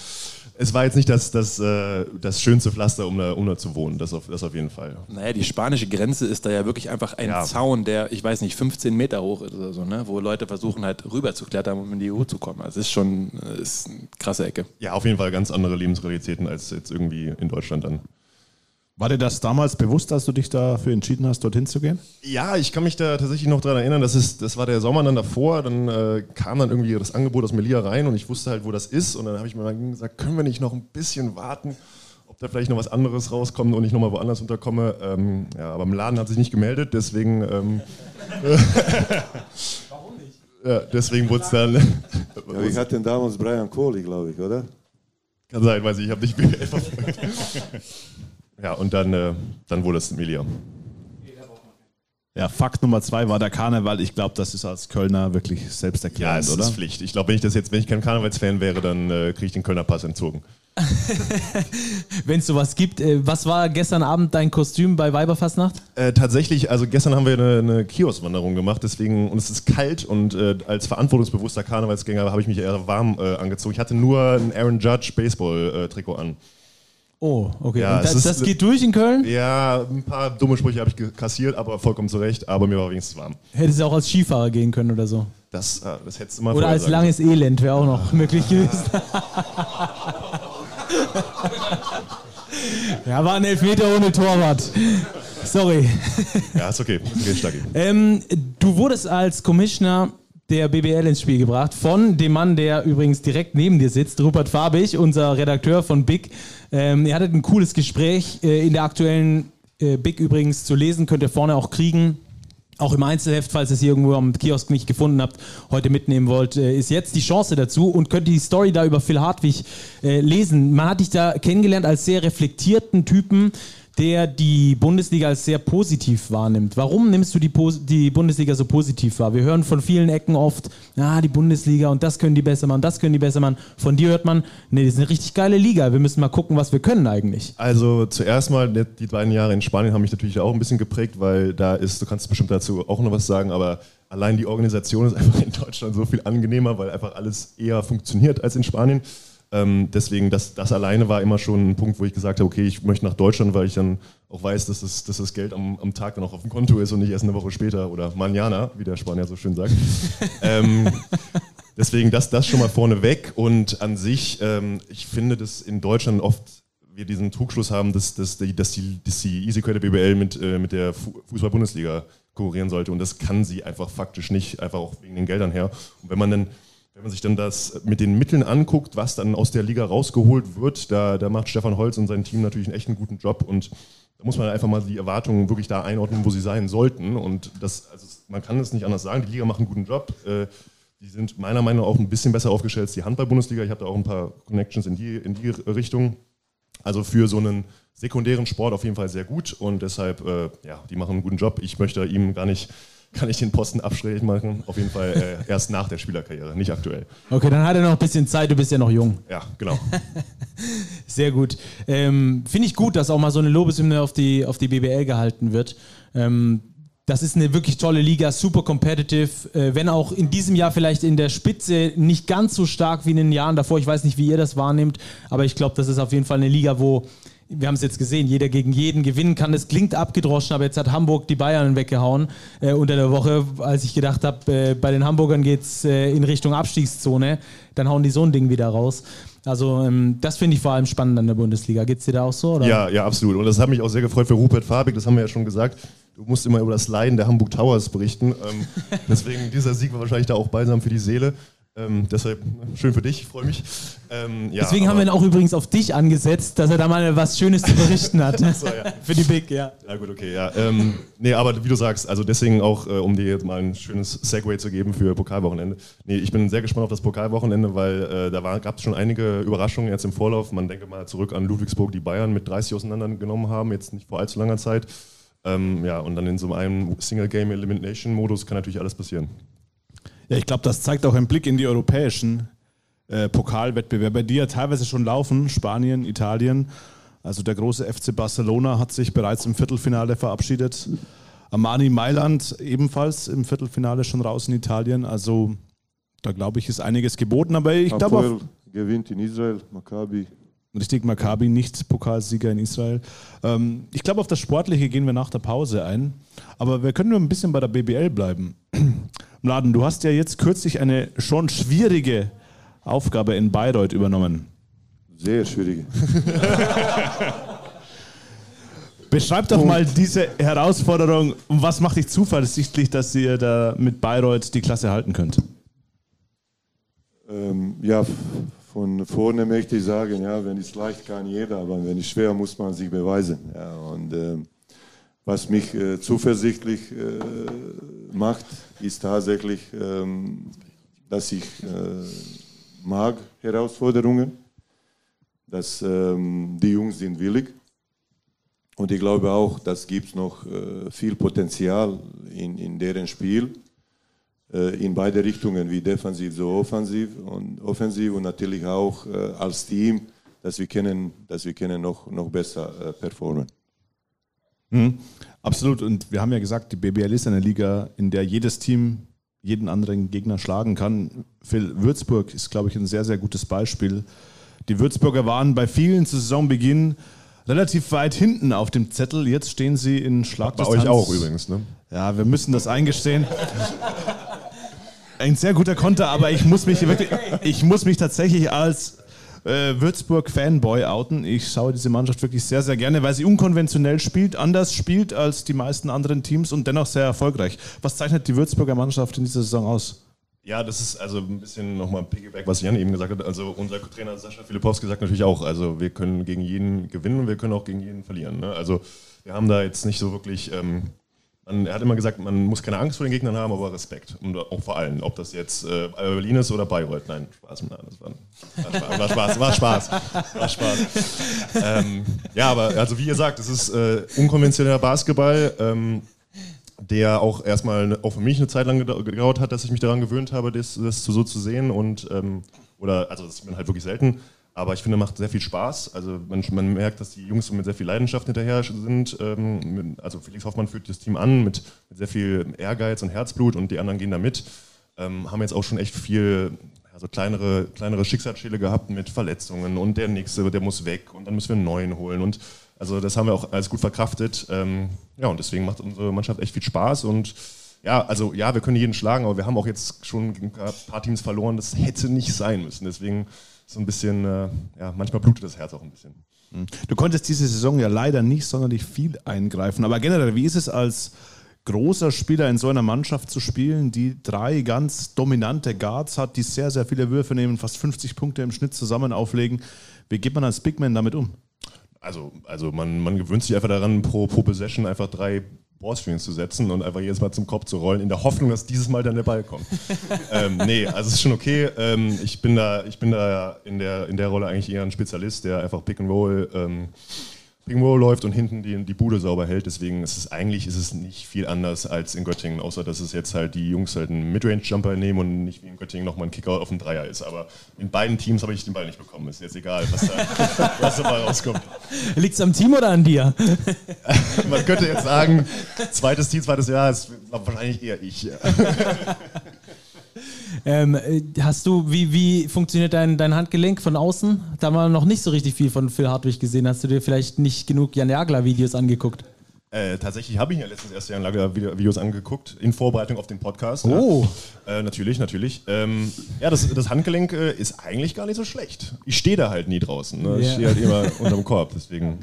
es war jetzt nicht das, das, äh, das schönste Pflaster, um da, um da zu wohnen. Das auf, das auf jeden Fall. Naja, die spanische Grenze ist da ja wirklich einfach ein Ja. Zaun, der, ich weiß nicht, 15 Meter hoch ist oder so, ne? wo Leute versuchen halt rüber zu klettern, um in die EU zu kommen. Also es ist schon äh, ist eine krasse Ecke. Ja, auf jeden Fall ganz andere Lebensrealitäten als jetzt irgendwie in Deutschland dann. War dir das damals bewusst, als du dich dafür entschieden hast, dorthin zu gehen? Ja, ich kann mich da tatsächlich noch dran erinnern, das, ist, das war der Sommer dann davor, dann äh, kam dann irgendwie das Angebot aus Melilla rein und ich wusste halt, wo das ist und dann habe ich mir mal gesagt, können wir nicht noch ein bisschen warten, ob da vielleicht noch was anderes rauskommt und ich nochmal woanders unterkomme. Ähm, ja, aber im Laden hat sich nicht gemeldet, deswegen... Ähm, Warum nicht? Ja, deswegen wurde es dann... ja wir hatten damals Brian Kohli, glaube ich, oder? Kann sein, weiß ich, ich habe nicht BWL verfolgt. Ja, und dann, äh, dann wurde es Melilla. Ja, Fakt Nummer zwei war der Karneval. Ich glaube, das ist als Kölner wirklich Ja, selbsterklärend, es oder? ist Pflicht. Ich glaube, wenn ich das jetzt, wenn ich kein Karnevalsfan wäre, dann äh, kriege ich den Kölner Pass entzogen. Wenn es sowas gibt, äh, was war gestern Abend dein Kostüm bei Weiberfastnacht? Äh, tatsächlich, also gestern haben wir eine, eine Kioskwanderung gemacht, deswegen, und es ist kalt und äh, als verantwortungsbewusster Karnevalsgänger habe ich mich eher warm äh, angezogen. Ich hatte nur ein Aaron Judge Baseball-Trikot an. Oh, okay. Ja, das, ist- das geht durch in Köln? Ja, ein paar dumme Sprüche habe ich kassiert, aber vollkommen zu Recht, aber mir war wenigstens warm. Hättest du auch als Skifahrer gehen können oder so. Das, äh, das hättest du mal Oder als sagen langes Elend wäre auch noch möglich gewesen. ja, war ein Elfmeter ohne Torwart. Sorry. Ja, ist okay. Okay. Ähm, du wurdest als Commissioner der BBL ins Spiel gebracht von dem Mann, der übrigens direkt neben dir sitzt, Rupert Fabich, unser Redakteur von Big. Ähm, ihr hattet ein cooles Gespräch äh, in der aktuellen äh, Big übrigens zu lesen, könnt ihr vorne auch kriegen. Auch im Einzelheft, falls ihr es irgendwo am Kiosk nicht gefunden habt, heute mitnehmen wollt, äh, ist jetzt die Chance dazu und könnt die Story da über Phil Hartwig äh, lesen. Man hat dich da kennengelernt als sehr reflektierten Typen, der die Bundesliga als sehr positiv wahrnimmt. Warum nimmst du die, die Bundesliga so positiv wahr? Wir hören von vielen Ecken oft, ja, die Bundesliga und das können die besser machen, das können die besser machen. Von dir hört man, nee, das ist eine richtig geile Liga. Wir müssen mal gucken, was wir können eigentlich. Also zuerst mal, die beiden Jahre in Spanien haben mich natürlich auch ein bisschen geprägt, weil da ist, du kannst bestimmt dazu auch noch was sagen, aber allein die Organisation ist einfach in Deutschland so viel angenehmer, weil einfach alles eher funktioniert als in Spanien. Ähm, deswegen, das, das alleine war immer schon ein Punkt, wo ich gesagt habe, okay, ich möchte nach Deutschland, weil ich dann auch weiß, dass das, dass das Geld am, am Tag dann auch auf dem Konto ist und nicht erst eine Woche später oder mañana, wie der Spanier so schön sagt. ähm, Deswegen das, das schon mal vorneweg und an sich, ähm, ich finde das in Deutschland oft wir diesen Trugschluss haben, dass, dass, die, dass, die, dass die Easy Credit BBL mit, äh, mit der Fußball-Bundesliga konkurrieren sollte. Und das kann sie einfach faktisch nicht, einfach auch wegen den Geldern her. Und wenn man dann wenn man sich dann das mit den Mitteln anguckt, was dann aus der Liga rausgeholt wird, da, da macht Stefan Holz und sein Team natürlich einen echt einen guten Job und da muss man einfach mal die Erwartungen wirklich da einordnen, wo sie sein sollten. Und das, also man kann es nicht anders sagen, die Liga macht einen guten Job. Äh, die sind meiner Meinung nach auch ein bisschen besser aufgestellt als die Handball-Bundesliga. Ich habe da auch ein paar Connections in die, in die Richtung. Also für so einen sekundären Sport auf jeden Fall sehr gut und deshalb, äh, ja, die machen einen guten Job. Ich möchte ihm gar nicht kann ich den Posten abschräg machen. Auf jeden Fall äh, erst nach der Spielerkarriere, nicht aktuell. Okay, dann hat er noch ein bisschen Zeit, du bist ja noch jung. Ja, genau. Sehr gut. Ähm, Finde ich gut, dass auch mal so eine Lobeshymne auf die, auf die BBL gehalten wird. Ähm, das ist eine wirklich tolle Liga, super competitive, äh, wenn auch in diesem Jahr vielleicht in der Spitze nicht ganz so stark wie in den Jahren davor. Ich weiß nicht, wie ihr das wahrnehmt, aber ich glaube, das ist auf jeden Fall eine Liga, wo wir haben es jetzt gesehen, jeder gegen jeden gewinnen kann. Es klingt abgedroschen, aber jetzt hat Hamburg die Bayern weggehauen äh, unter der Woche, als ich gedacht habe, äh, bei den Hamburgern geht es äh, in Richtung Abstiegszone. Dann hauen die so ein Ding wieder raus. Also ähm, das finde ich vor allem spannend an der Bundesliga. Geht es dir da auch so? Oder? Ja, ja, absolut. Und das hat mich auch sehr gefreut für Rupert Fabik, das haben wir ja schon gesagt. Du musst immer über das Leiden der Hamburg Towers berichten. Ähm, deswegen dieser Sieg war wahrscheinlich da auch balsam für die Seele. Ähm, deshalb schön für dich, freue mich. Ähm, ja, Deswegen haben wir ihn auch übrigens auf dich angesetzt, dass er da mal was Schönes zu berichten hat. so, ja. Für die Big, ja. Ja, gut, okay, ja. Ähm, nee, aber wie du sagst, also deswegen auch, äh, um dir jetzt mal ein schönes Segway zu geben für Pokalwochenende. Nee, ich bin sehr gespannt auf das Pokalwochenende, weil äh, da gab es schon einige Überraschungen jetzt im Vorlauf. Man denke mal zurück an Ludwigsburg, die Bayern mit 30 auseinandergenommen haben, jetzt nicht vor allzu langer Zeit. Ähm, ja, und dann in so einem Single-Game-Elimination-Modus kann natürlich alles passieren. Ja, ich glaube, das zeigt auch ein Blick in die europäischen äh, Pokalwettbewerbe, die ja teilweise schon laufen, Spanien, Italien. Also der große FC Barcelona hat sich bereits im Viertelfinale verabschiedet. Armani Mailand ebenfalls im Viertelfinale schon raus in Italien. Also da glaube ich, ist einiges geboten. Aber ich glaube. gewinnt in Israel, Maccabi. Richtig, Maccabi nicht Pokalsieger in Israel. Ähm, ich glaube, auf das Sportliche gehen wir nach der Pause ein. Aber wir können nur ein bisschen bei der BBL bleiben. Mladen, du hast ja jetzt kürzlich eine schon schwierige Aufgabe in Bayreuth übernommen. Sehr schwierige. Beschreib doch mal diese Herausforderung und was macht dich zuversichtlich, dass ihr da mit Bayreuth die Klasse halten könnt? Ähm, ja, von vorne möchte ich sagen, ja, wenn es leicht kann jeder, aber wenn es schwer, muss man sich beweisen. Ja, und ähm, was mich äh, zuversichtlich äh, macht, ist tatsächlich, ähm, dass ich äh, mag Herausforderungen, dass ähm, die Jungs sind willig und ich glaube auch, dass gibt noch äh, viel Potenzial in, in deren Spiel äh, in beide Richtungen, wie defensiv so offensiv und offensiv und natürlich auch äh, als Team, dass wir können, dass wir können noch noch besser performen. Mhm. Absolut. Und wir haben ja gesagt, die BBL ist eine Liga, in der jedes Team jeden anderen Gegner schlagen kann. Phil Würzburg ist, glaube ich, ein sehr, sehr gutes Beispiel. Die Würzburger waren bei vielen zu Saisonbeginn relativ weit hinten auf dem Zettel. Jetzt stehen sie in Schlagdistanz. Bei euch auch übrigens, ne? Ja, wir müssen das eingestehen. Ein sehr guter Konter, aber ich muss mich wirklich, ich muss mich tatsächlich als äh, Würzburg-Fanboy outen. Ich schaue diese Mannschaft wirklich sehr, sehr gerne, weil sie unkonventionell spielt, anders spielt als die meisten anderen Teams und dennoch sehr erfolgreich. Was zeichnet die Würzburger Mannschaft in dieser Saison aus? Ja, das ist also ein bisschen nochmal Piggyback, was Jan eben gesagt hat. Also unser Trainer Sascha Filipowski sagt natürlich auch, also wir können gegen jeden gewinnen und wir können auch gegen jeden verlieren. Ne? Also wir haben da jetzt nicht so wirklich ähm, man, er hat immer gesagt, man muss keine Angst vor den Gegnern haben, aber Respekt. Und auch vor allen. Ob das jetzt äh, Berlin ist oder Bayreuth. Nein, Spaß. Nein, das war, war Spaß. War Spaß. War Spaß. ähm, ja, aber also wie ihr sagt, es ist äh, unkonventioneller Basketball, ähm, der auch erstmal auch für mich eine Zeit lang gedauert hat, dass ich mich daran gewöhnt habe, das, das so zu sehen. Und, ähm, oder, also das ist mir halt wirklich selten. Aber ich finde, macht sehr viel Spaß. Also man, man, merkt, dass die Jungs mit sehr viel Leidenschaft hinterher sind. Ähm, also Felix Hoffmann führt das Team an mit, mit, sehr viel Ehrgeiz und Herzblut und die anderen gehen da mit. Ähm, haben jetzt auch schon echt viel, also kleinere, kleinere Schicksalsschäle gehabt mit Verletzungen und der nächste, der muss weg und dann müssen wir einen neuen holen. Und also das haben wir auch alles gut verkraftet. Ähm, ja, und deswegen macht unsere Mannschaft echt viel Spaß und ja, also ja, wir können jeden schlagen, aber wir haben auch jetzt schon ein paar Teams verloren. Das hätte nicht sein müssen. Deswegen so ein bisschen, äh, ja, manchmal blutet das Herz auch ein bisschen. Du konntest diese Saison ja leider nicht sonderlich viel eingreifen, aber generell, wie ist es als großer Spieler in so einer Mannschaft zu spielen, die drei ganz dominante Guards hat, die sehr, sehr viele Würfe nehmen, fast 50 Punkte im Schnitt zusammen auflegen? Wie geht man als Big Man damit um? Also, also man, man gewöhnt sich einfach daran, pro, pro Possession einfach drei Ballscreens zu setzen und einfach jedes Mal zum Kopf zu rollen, in der Hoffnung, dass dieses Mal dann der Ball kommt. ähm, nee, also es ist schon okay. Ähm, ich bin da, ich bin da in der, in der Rolle eigentlich eher ein Spezialist, der einfach Pick and Roll ähm, Roll läuft und hinten die, die Bude sauber hält. Deswegen ist es eigentlich ist es nicht viel anders als in Göttingen, außer dass es jetzt halt die Jungs halt einen Midrange-Jumper nehmen und nicht wie in Göttingen nochmal ein Kickout auf den Dreier ist. Aber in beiden Teams habe ich den Ball nicht bekommen. Ist jetzt egal, was da, was dabei rauskommt. Liegt es am Team oder an dir? Man könnte jetzt sagen, zweites Team, zweites Jahr, ist wahrscheinlich eher ich. Ähm, äh, hast du, wie, wie funktioniert dein, dein Handgelenk von außen? Da haben wir noch nicht so richtig viel von Phil Hartwig gesehen. Hast du dir vielleicht nicht genug Jan Jagler-Videos angeguckt? Äh, tatsächlich habe ich ja letztens erst Jan Jagler Videos angeguckt, in Vorbereitung auf den Podcast. Oh. Ja. Äh, natürlich, natürlich. Ähm, ja, das, das Handgelenk äh, ist eigentlich gar nicht so schlecht. Ich stehe da halt nie draußen. Ne? Ich Ja. stehe halt immer unterm Korb, deswegen.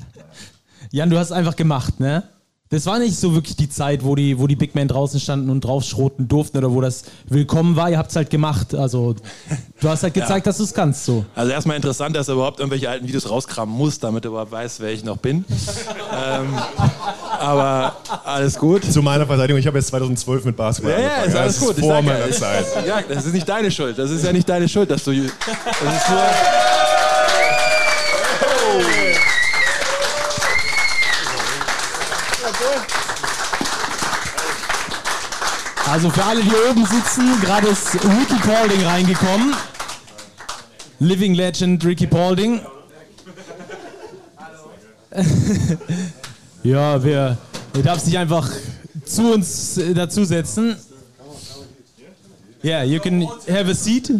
Jan, du hast einfach gemacht, ne? Das war nicht so wirklich die Zeit, wo die, wo die Big Men draußen standen und draufschroten durften oder wo das willkommen war. Ihr habt es halt gemacht. Also, du hast halt gezeigt, dass du es kannst. So. Also erstmal interessant, dass er überhaupt irgendwelche alten Videos rauskramen muss, damit er überhaupt weiß, wer ich noch bin. ähm, aber alles gut. Zu meiner Verteidigung, ich habe jetzt 2012 mit Basketball Ja, ja, angefangen. ist alles Das gut. Ich vor ja, meiner ist- Zeit. Ja, das ist nicht deine Schuld. Das ist ja nicht deine Schuld, dass du. Das ist nur. Also für alle, die oben sitzen, gerade ist Ricky Paulding reingekommen. Living Legend Ricky Paulding. ja, wer, wer darf sich einfach zu uns äh, dazusetzen? Yeah, you can have a seat.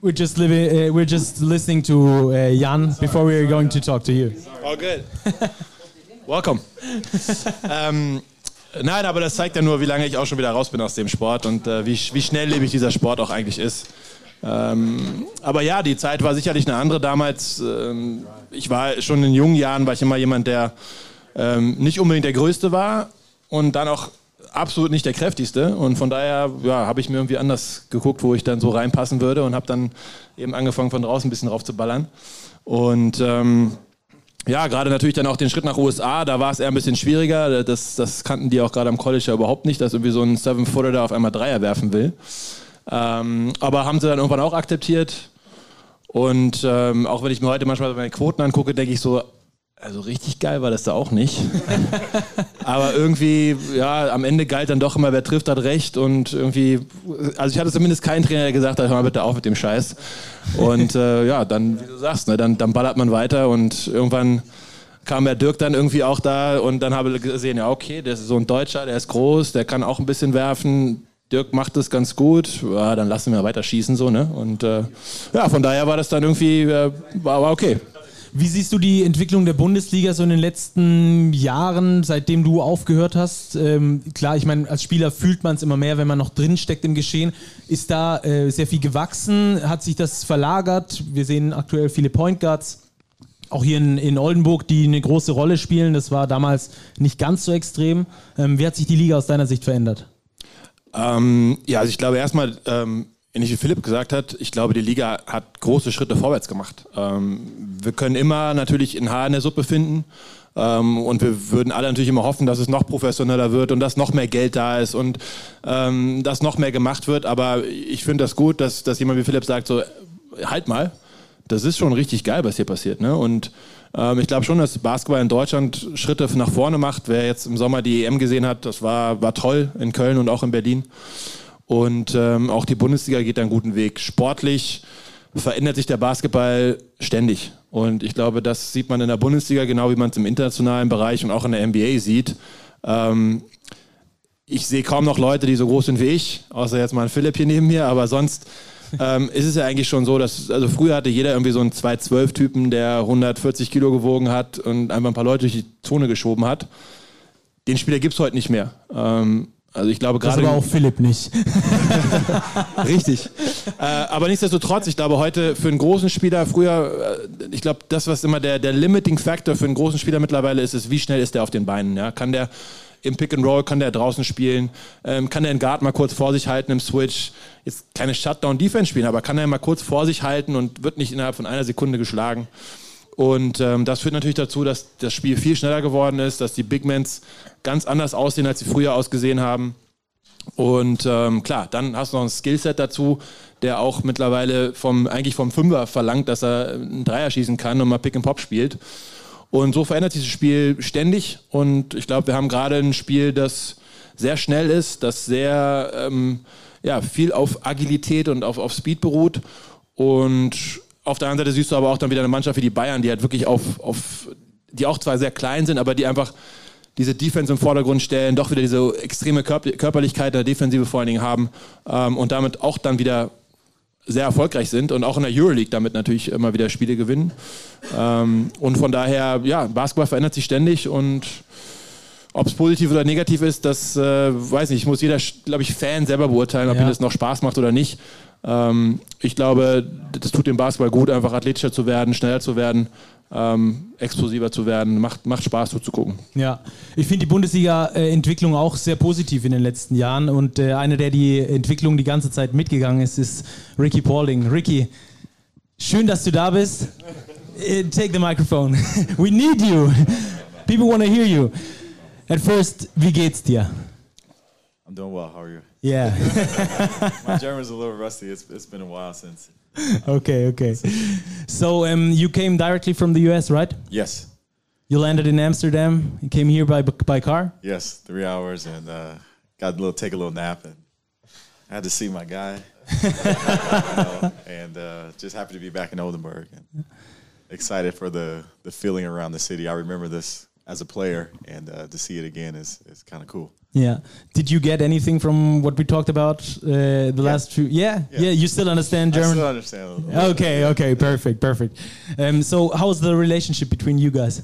We're just living, uh, we're just listening to uh, Jan before we're going to talk to you. Oh, good. Welcome. ähm, nein, aber das zeigt ja nur, wie lange ich auch schon wieder raus bin aus dem Sport und äh, wie, wie schnelllebig dieser Sport auch eigentlich ist. Ähm, aber ja, die Zeit war sicherlich eine andere damals. Ähm, ich war schon in jungen Jahren, war ich immer jemand, der ähm, nicht unbedingt der Größte war und dann auch absolut nicht der kräftigste. Und von daher ja, habe ich mir irgendwie anders geguckt, wo ich dann so reinpassen würde und habe dann eben angefangen, von draußen ein bisschen drauf zu ballern. Und ähm, ja, gerade natürlich dann auch den Schritt nach USA, da war es eher ein bisschen schwieriger. Das, das kannten die auch gerade am College ja überhaupt nicht, dass irgendwie so ein Seven-Footer da auf einmal Dreier werfen will. Ähm, aber haben sie dann irgendwann auch akzeptiert. Und ähm, auch wenn ich mir heute manchmal meine Quoten angucke, denke ich so, also richtig geil war das da auch nicht. Aber irgendwie, ja, am Ende galt dann doch immer, wer trifft, hat recht. Und irgendwie, also ich hatte zumindest keinen Trainer, der gesagt hat, hör mal bitte auf mit dem Scheiß. Und äh, ja, dann, wie du sagst, ne, dann, dann ballert man weiter und irgendwann kam der Dirk dann irgendwie auch da und dann habe ich gesehen, ja okay, der ist so ein Deutscher, der ist groß, der kann auch ein bisschen werfen. Dirk macht das ganz gut, ja, dann lassen wir weiter schießen so, ne? Und äh, ja, von daher war das dann irgendwie, äh, war, war okay. Wie siehst du die Entwicklung der Bundesliga so in den letzten Jahren, seitdem du aufgehört hast? Ähm, klar, ich meine, als Spieler fühlt man es immer mehr, wenn man noch drin steckt im Geschehen. Ist da äh, sehr viel gewachsen? Hat sich das verlagert? Wir sehen aktuell viele Point Guards. Auch hier in, in Oldenburg, die eine große Rolle spielen. Das war damals nicht ganz so extrem. Ähm, wie hat sich die Liga aus deiner Sicht verändert? Ähm, ja, also ich glaube erstmal, ähm, ähnlich wie Philipp gesagt hat, ich glaube, die Liga hat große Schritte vorwärts gemacht. Ähm, wir können immer natürlich ein Haar in der Suppe finden. Ähm, und wir würden alle natürlich immer hoffen, dass es noch professioneller wird und dass noch mehr Geld da ist und ähm, dass noch mehr gemacht wird. Aber ich finde das gut, dass, dass jemand wie Philipp sagt, so, halt mal, das ist schon richtig geil, was hier passiert. Ne? Und ähm, ich glaube schon, dass Basketball in Deutschland Schritte nach vorne macht. Wer jetzt im Sommer die EM gesehen hat, das war, war toll in Köln und auch in Berlin. Und ähm, auch die Bundesliga geht einen guten Weg. Sportlich verändert sich der Basketball ständig. Und ich glaube, das sieht man in der Bundesliga genau wie man es im internationalen Bereich und auch in der NBA sieht. Ähm, ich sehe kaum noch Leute, die so groß sind wie ich, außer jetzt mal ein Philipp hier neben mir, aber sonst ähm, ist es ja eigentlich schon so, dass, also früher hatte jeder irgendwie so einen 212-Typen, der 140 Kilo gewogen hat und einfach ein paar Leute durch die Zone geschoben hat. Den Spieler gibt es heute nicht mehr. Ähm, Also ich glaube Das gerade aber auch Philipp nicht. Richtig. äh, aber nichtsdestotrotz, ich glaube heute für einen großen Spieler, früher, äh, ich glaube, das, was immer der, der Limiting Factor für einen großen Spieler mittlerweile ist, ist, wie schnell ist der auf den Beinen. Ja? Kann der im Pick and Roll, kann der draußen spielen, ähm, kann der einen Guard mal kurz vor sich halten im Switch, jetzt keine Shutdown-Defense spielen, aber kann er mal kurz vor sich halten und wird nicht innerhalb von einer Sekunde geschlagen. Und ähm, das führt natürlich dazu, dass das Spiel viel schneller geworden ist, dass die Big Mans ganz anders aussehen, als sie früher ausgesehen haben. Und ähm, klar, dann hast du noch ein Skillset dazu, der auch mittlerweile vom, eigentlich vom Fünfer verlangt, dass er einen Dreier schießen kann und mal Pick and Pop spielt. Und so verändert sich das Spiel ständig. Und ich glaube, wir haben gerade ein Spiel, das sehr schnell ist, das sehr ähm, ja, viel auf Agilität und auf, auf Speed beruht. Und auf der anderen Seite siehst du aber auch dann wieder eine Mannschaft wie die Bayern, die halt wirklich auf, auf die auch zwar sehr klein sind, aber die einfach diese Defense im Vordergrund stellen, doch wieder diese extreme Körper Körperlichkeit der Defensive vor allen Dingen haben ähm, und damit auch dann wieder sehr erfolgreich sind und auch in der Euroleague damit natürlich immer wieder Spiele gewinnen. Ähm, und von daher, ja, Basketball verändert sich ständig und ob es positiv oder negativ ist, das äh, weiß nicht. Muss jeder, glaube ich, Fan selber beurteilen, ob Ja. ihm das noch Spaß macht oder nicht. Ähm, ich glaube, das tut dem Basketball gut, einfach athletischer zu werden, schneller zu werden, ähm, explosiver zu werden. Macht, macht Spaß zuzugucken. Ja, ich finde die Bundesliga-Entwicklung auch sehr positiv in den letzten Jahren und äh, einer, der die Entwicklung die ganze Zeit mitgegangen ist, ist Ricky Paulding. Ricky, schön, dass du da bist. Äh, Take the microphone. We need you. People want to hear you. At first, wie geht's dir? I'm doing well. How are you? Yeah. My German's a little rusty. It's, it's been a while since. okay, okay. So um, you came directly from the US, right? Yes, You landed in Amsterdam. You came here by by car. yes, three hours and uh, got a little take a little nap and I had to see my guy, know, and uh, just happy to be back in Oldenburg and excited for the the feeling around the city. I remember this as a player and uh, to see it again is is kind of cool. Yeah. Did you get anything from what we talked about uh, the last few? Yeah? yeah. Yeah. You still understand German? I still understand. A little. okay. Okay. Perfect. Perfect. Um, so, how's the relationship between you guys?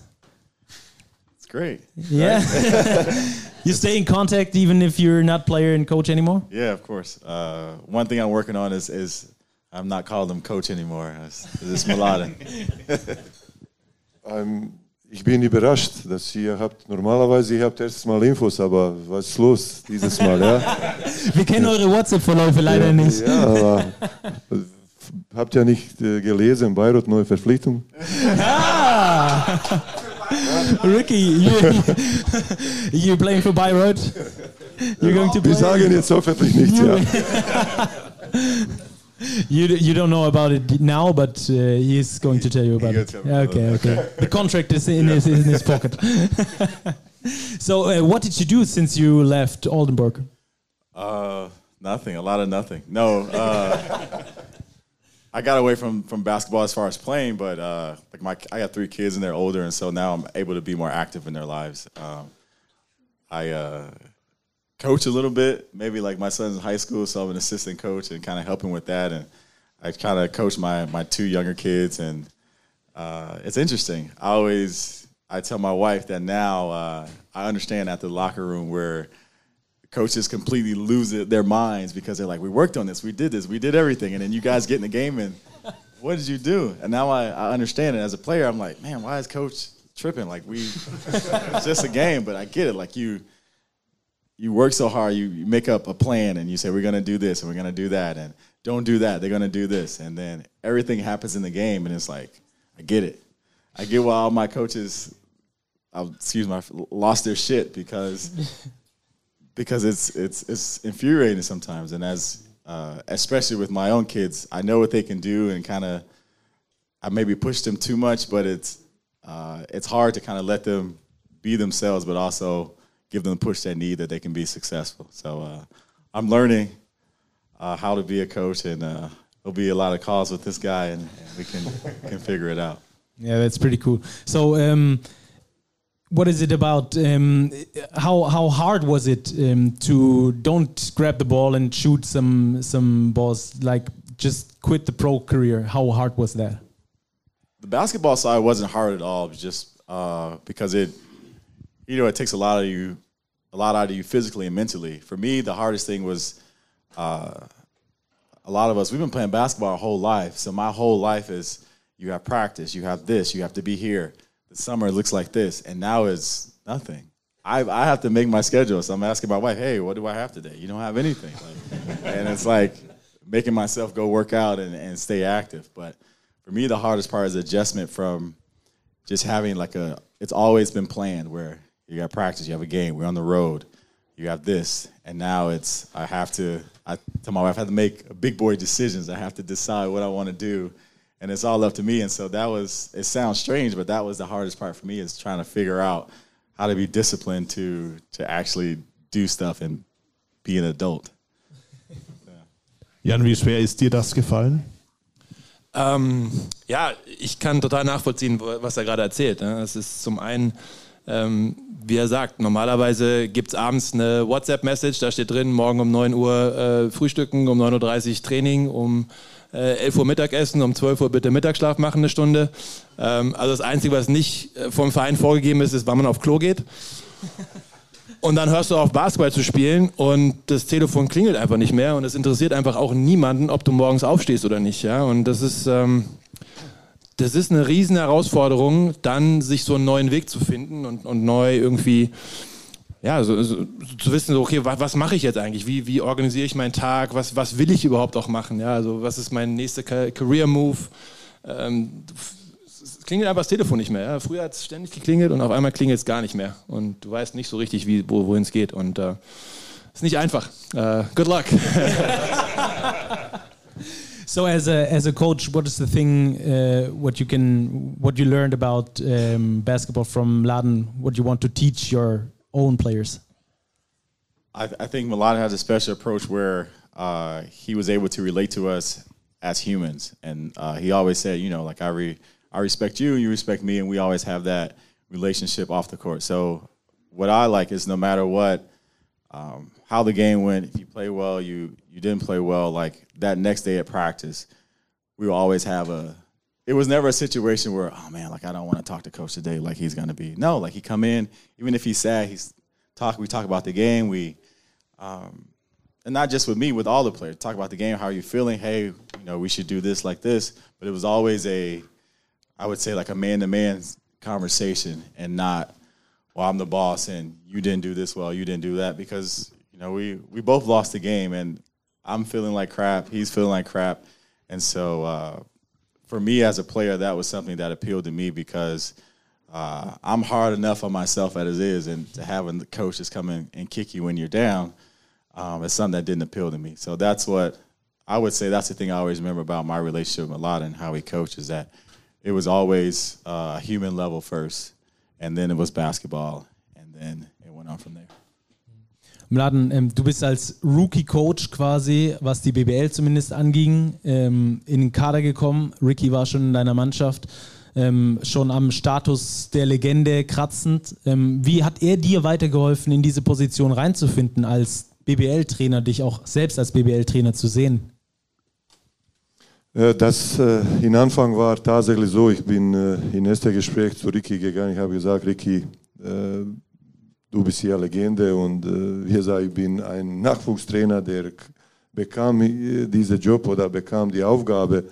It's great. Yeah. you stay in contact even if you're not player and coach anymore. Yeah, of course. Uh, one thing I'm working on is is I'm not calling him coach anymore. It's, it's Maladen. Ähm, ich bin überrascht, dass ihr habt, normalerweise ihr habt erstes Mal Infos, aber was ist los dieses Mal, ja? Wir kennen eure WhatsApp-Verläufe leider ja, nicht. Ja, aber habt ihr nicht äh, gelesen, Bayreuth neue Verpflichtung? Ricky, you, you playing for Bayreuth? You're going to play? Wir sagen jetzt hoffentlich nichts, ja. You, you don't know about it now, but uh, he's going to tell you about it. about Okay, okay. The contract is in his, in his pocket. so, uh, what did you do since you left Oldenburg? Uh, nothing. A lot of nothing. No. Uh, I got away from from basketball as far as playing, but uh, like my I got three kids and they're older, and so now I'm able to be more active in their lives. Um, I uh, coach a little bit, maybe like my son's in high school, so I'm an assistant coach and kind of helping with that. And I kind of coach my my two younger kids, and uh, it's interesting. I always I tell my wife that now uh, I understand at the locker room where coaches completely lose it, their minds because they're like, we worked on this, we did this, we did everything, and then you guys get in the game and what did you do? And now I, I understand it as a player. I'm like, man, why is coach tripping? Like we, it's just a game, but I get it. Like you, you work so hard, you, you make up a plan and you say we're gonna do this and we're gonna do that, and don't do that. They're gonna do this, and then everything happens in the game, and it's like, I get it. I get why all my coaches, I'll, excuse my, lost their shit because because it's it's it's infuriating sometimes. And as uh, especially with my own kids, I know what they can do, and kind of I maybe push them too much, but it's uh, it's hard to kind of let them be themselves, but also give them the push they need that they can be successful. So uh, I'm learning uh, how to be a coach, and uh, there'll be a lot of calls with this guy, and, and we can can figure it out. Yeah, that's pretty cool. So, um, what is it about? Um, how how hard was it um, to don't grab the ball and shoot some some balls? Like just quit the pro career. How hard was that? the basketball side wasn't hard at all. It was just uh, because it, you know, it takes a lot of you a lot out of you physically and mentally. For me, the hardest thing was uh, a lot of us, we've been playing basketball our whole life. So my whole life is you have practice, you have this, you have to be here. The summer looks like this, and now it's nothing. I, I have to make my schedule. So I'm asking my wife, hey, what do I have today? You don't have anything. Like, and it's like making myself go work out and, and stay active. But for me, the hardest part is adjustment from just having like a, it's always been planned where you got practice, you have a game, we're on the road, you have this. And now it's, I have to, I tell my wife, I have to make big boy decisions. I have to decide what I want to do. And it's all up to me. And so that was, it sounds strange, but that was the hardest part for me is trying to figure out how to be disciplined to, to actually do stuff and be an adult. Jan, wie schwer ist dir das gefallen? Ähm, ja, ich kann total nachvollziehen, was er gerade erzählt. Ne? Es ist zum einen, ähm, wie er sagt, normalerweise gibt es abends eine WhatsApp-Message, da steht drin, morgen um 9 Uhr äh, frühstücken, um 9.30 Uhr Training, um äh, 11 Uhr Mittagessen, um 12 Uhr bitte Mittagsschlaf machen, eine Stunde. Ähm, also das Einzige, was nicht äh, vom Verein vorgegeben ist, ist, wann man auf Klo geht. Und dann hörst du auf, Basketball zu spielen und das Telefon klingelt einfach nicht mehr und es interessiert einfach auch niemanden, ob du morgens aufstehst oder nicht. Ja? Und das ist, ähm, das ist eine riesen Herausforderung, dann sich so einen neuen Weg zu finden und, und neu irgendwie, ja, so, so, zu wissen, so, okay, was, was mache ich jetzt eigentlich? Wie, wie organisiere ich meinen Tag? Was, was will ich überhaupt auch machen? Ja, also was ist mein nächster Career-Move? Ähm, es klingelt einfach das Telefon nicht mehr. Ja? Früher hat es ständig geklingelt und auf einmal klingelt es gar nicht mehr. Und du weißt nicht so richtig, wo, wohin es geht. Und äh, ist nicht einfach. Uh, good luck. so as a as a coach, what is the thing uh, what you can what you learned about um, basketball from Laden? What you want to teach your own players? I, I think Milano has a special approach where uh, he was able to relate to us as humans, and uh, he always said, you know, like I re I respect you, you respect me, and we always have that relationship off the court. So what I like is no matter what, um, how the game went, if you play well, you you didn't play well, like that next day at practice, we will always have a. It was never a situation where, oh man, like I don't want to talk to coach today, like he's gonna be. No, like he come in, even if he's sad, he's talk. We talk about the game. We, um, and not just with me, with all the players, talk about the game. How are you feeling? Hey, you know, we should do this like this. But it was always a I would say like a man to man conversation and not, well, I'm the boss and you didn't do this well, you didn't do that because you know we we both lost the game and I'm feeling like crap, he's feeling like crap, and so uh, for me as a player, that was something that appealed to me because. Uh, I'm hard enough on myself as it is, and to having the coaches come in and kick you when you're down um, is something that didn't appeal to me. So that's what I would say. That's the thing I always remember about my relationship with Malata and how he coaches. That it was always uh, a human level first, and then it was basketball, and then on from there. Mladen, ähm, du bist als Rookie-Coach quasi, was die BBL zumindest anging, ähm, in den Kader gekommen. Ricky war schon in deiner Mannschaft, ähm, schon am Status der Legende kratzend. Ähm, wie hat er dir weitergeholfen, in diese Position reinzufinden, als BBL-Trainer, dich auch selbst als BBL-Trainer zu sehen? Äh, das äh, in Anfang war tatsächlich so, ich bin äh, in erster Gespräch zu Ricky gegangen, ich habe gesagt, Ricky, äh, du bist hier Legende und äh, hier sei, ich bin ein Nachwuchstrainer, der bekam äh, diesen Job oder bekam die Aufgabe,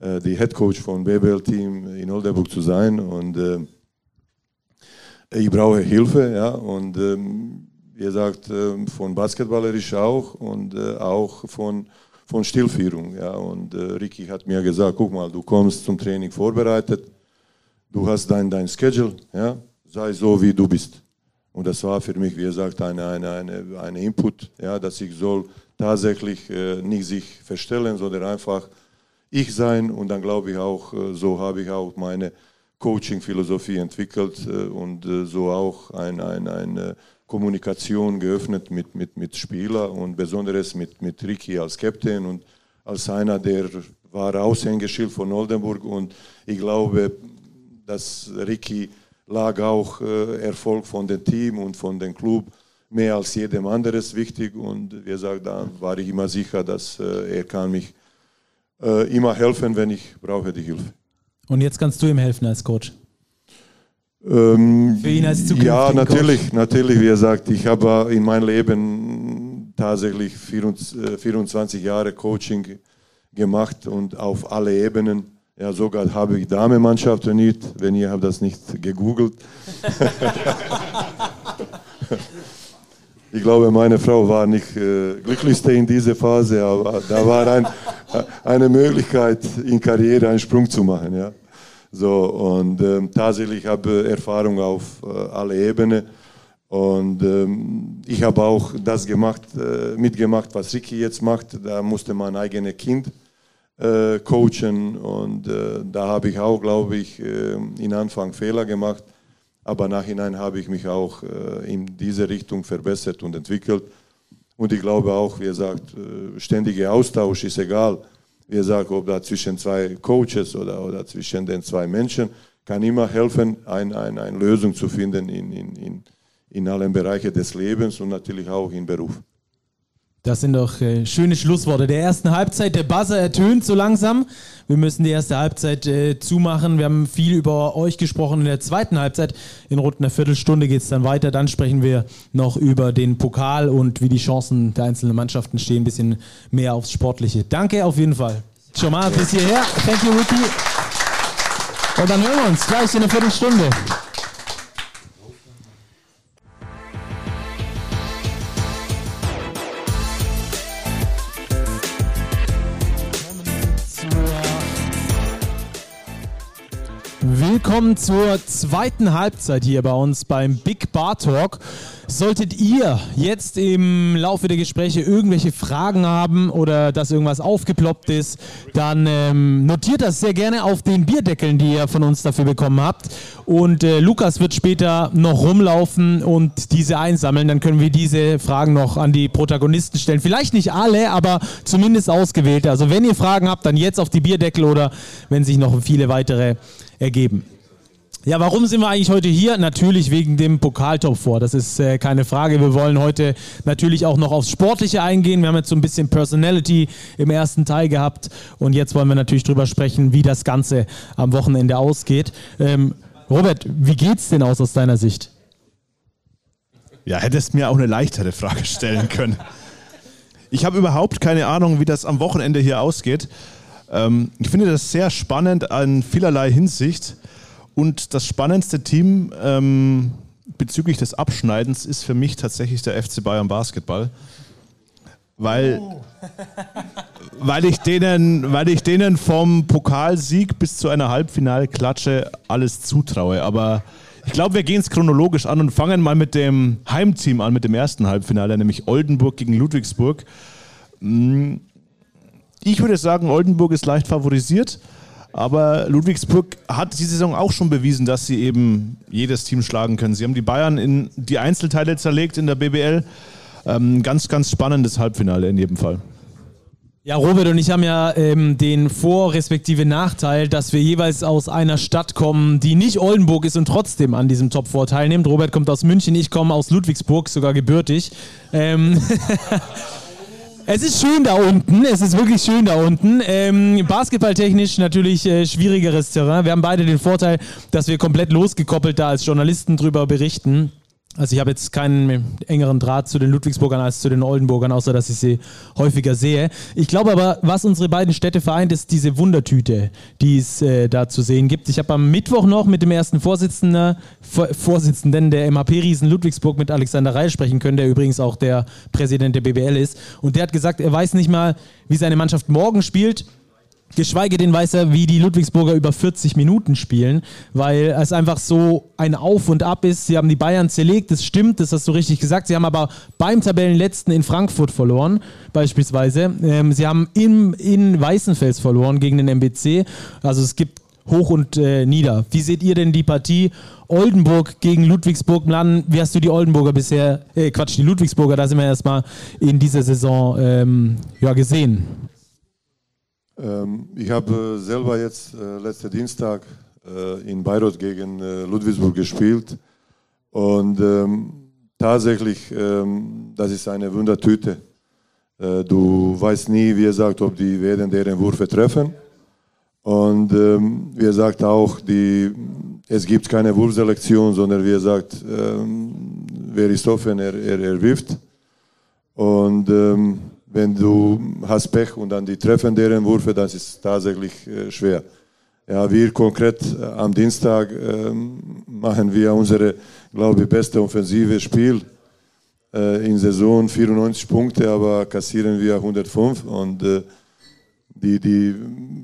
äh, die Head Coach von BBL-Team in Oldenburg zu sein und äh, ich brauche Hilfe, ja, und ähm, wie gesagt, äh, von basketballerisch auch und äh, auch von von Stillführung. Ja. Und äh, Ricky hat mir gesagt, guck mal, du kommst zum Training vorbereitet, du hast dein, dein Schedule, ja, sei so, wie du bist. Und das war für mich, wie gesagt, eine, eine, eine, eine Input, ja, dass ich soll tatsächlich äh, nicht sich verstellen, sondern einfach ich sein. Und dann glaube ich auch, äh, so habe ich auch meine Coaching-Philosophie entwickelt äh, und äh, so auch ein, ein, ein äh, Kommunikation geöffnet mit, mit, mit Spieler und besonders mit, mit Ricky als Captain und als einer, der war Aushängeschild von Oldenburg und ich glaube, dass Ricky lag auch äh, Erfolg von dem Team und von dem Club mehr als jedem anderes wichtig und wie gesagt, da war ich immer sicher, dass äh, er kann mich äh, immer helfen, wenn ich brauche die Hilfe. Und jetzt kannst du ihm helfen als Coach. Ähm, Für ihn als zukünftigen Ja, natürlich, natürlich. Wie gesagt, ich habe in meinem Leben tatsächlich 24 24 Jahre Coaching gemacht und auf alle Ebenen. Ja, sogar habe ich Damenmannschaft trainiert, wenn ihr habt das nicht gegoogelt. Ich glaube, meine Frau war nicht äh, glücklichste in dieser Phase, aber da war ein, eine Möglichkeit, in Karriere einen Sprung zu machen. Ja. So, und ähm, tatsächlich habe ich Erfahrung auf äh, alle Ebenen. Und ähm, ich habe auch das gemacht, äh, mitgemacht, was Ricky jetzt macht. Da musste man ein eigenes Kind äh, coachen. Und äh, da habe ich auch, glaube ich, äh, in Anfang Fehler gemacht. Aber nachhinein habe ich mich auch äh, in diese Richtung verbessert und entwickelt. Und ich glaube auch, wie gesagt, äh, ständiger Austausch ist egal. Wie gesagt, ob da zwischen zwei Coaches oder, oder zwischen den zwei Menschen, kann immer helfen, ein, ein, eine Lösung zu finden in, in, in, in allen Bereichen des Lebens und natürlich auch im Beruf. Das sind doch äh, schöne Schlussworte der ersten Halbzeit. Der Buzzer ertönt so langsam. Wir müssen die erste Halbzeit äh, zumachen. Wir haben viel über euch gesprochen in der zweiten Halbzeit. In rund einer Viertelstunde geht es dann weiter. Dann sprechen wir noch über den Pokal und wie die Chancen der einzelnen Mannschaften stehen. Ein bisschen mehr aufs Sportliche. Danke auf jeden Fall. Schon mal bis hierher. Thank you, Ricky. Und dann hören wir uns gleich in einer Viertelstunde. Willkommen zur zweiten Halbzeit hier bei uns beim Big Bar Talk. Solltet ihr jetzt im Laufe der Gespräche irgendwelche Fragen haben oder dass irgendwas aufgeploppt ist, dann ähm, notiert das sehr gerne auf den Bierdeckeln, die ihr von uns dafür bekommen habt. Und äh, Lukas wird später noch rumlaufen und diese einsammeln. Dann können wir diese Fragen noch an die Protagonisten stellen. Vielleicht nicht alle, aber zumindest ausgewählte. Also wenn ihr Fragen habt, dann jetzt auf die Bierdeckel oder wenn sich noch viele weitere ergeben. Ja, warum sind wir eigentlich heute hier? Natürlich wegen dem Pokaltop vor. Das ist äh, keine Frage. Wir wollen heute natürlich auch noch aufs Sportliche eingehen. Wir haben jetzt so ein bisschen Personality im ersten Teil gehabt und jetzt wollen wir natürlich drüber sprechen, wie das Ganze am Wochenende ausgeht. Ähm, Robert, wie geht's denn aus aus deiner Sicht? Ja, hättest mir auch eine leichtere Frage stellen können. Ich habe überhaupt keine Ahnung, wie das am Wochenende hier ausgeht. Ähm, ich finde das sehr spannend in vielerlei Hinsicht. Und das spannendste Team ähm, bezüglich des Abschneidens ist für mich tatsächlich der FC Bayern Basketball. Weil, weil, ich denen, weil ich denen vom Pokalsieg bis zu einer Halbfinalklatsche alles zutraue. Aber ich glaube, wir gehen es chronologisch an und fangen mal mit dem Heimteam an, mit dem ersten Halbfinale, nämlich Oldenburg gegen Ludwigsburg. Ich würde sagen, Oldenburg ist leicht favorisiert. Aber Ludwigsburg hat die Saison auch schon bewiesen, dass sie eben jedes Team schlagen können. Sie haben die Bayern in die Einzelteile zerlegt in der BBL. Ähm, ganz, ganz spannendes Halbfinale in jedem Fall. Ja, Robert und ich haben ja ähm, den Vor- respektive Nachteil, dass wir jeweils aus einer Stadt kommen, die nicht Oldenburg ist und trotzdem an diesem Top 4 teilnimmt. Robert kommt aus München, ich komme aus Ludwigsburg, sogar gebürtig. Ähm Es ist schön da unten, es ist wirklich schön da unten. Ähm, basketballtechnisch natürlich äh, schwierigeres Terrain. Wir haben beide den Vorteil, dass wir komplett losgekoppelt da als Journalisten drüber berichten. Also ich habe jetzt keinen engeren Draht zu den Ludwigsburgern als zu den Oldenburgern, außer dass ich sie häufiger sehe. Ich glaube aber, was unsere beiden Städte vereint, ist diese Wundertüte, die es äh, da zu sehen gibt. Ich habe am Mittwoch noch mit dem ersten Vorsitzenden, Vorsitzenden der MHP-Riesen Ludwigsburg mit Alexander Reil sprechen können, der übrigens auch der Präsident der BBL ist. Und der hat gesagt, er weiß nicht mal, wie seine Mannschaft morgen spielt. Geschweige denn weiß er, wie die Ludwigsburger über 40 Minuten spielen, weil es einfach so ein Auf und Ab ist. Sie haben die Bayern zerlegt, das stimmt, das hast du richtig gesagt. Sie haben aber beim Tabellenletzten in Frankfurt verloren, beispielsweise. Ähm, sie haben im, in Weißenfels verloren gegen den MBC. Also es gibt hoch und äh, nieder. Wie seht ihr denn die Partie Oldenburg gegen Ludwigsburg? Mladen, wie hast du die Oldenburger bisher, äh, Quatsch, die Ludwigsburger, da sind wir erstmal in dieser Saison ähm, ja, gesehen? Ähm, ich habe selber jetzt äh, letzten Dienstag äh, in Bayreuth gegen äh, Ludwigsburg gespielt und ähm, tatsächlich, ähm, das ist eine Wundertüte. Äh, du weißt nie, wie er sagt, ob die werden deren Würfe treffen. Und ähm, wie er sagt auch, die es gibt keine Wurfselektion, sondern wie er sagt, ähm, wer ist offen, er, er, er wirft. Und ähm, wenn du hast Pech und dann die treffen deren Würfe, das ist tatsächlich äh, schwer. Ja, wir konkret äh, am Dienstag ähm, machen wir unsere, glaube ich, beste offensive Spiel äh, in Saison 94 Punkte, aber kassieren wir 105 und äh, die, die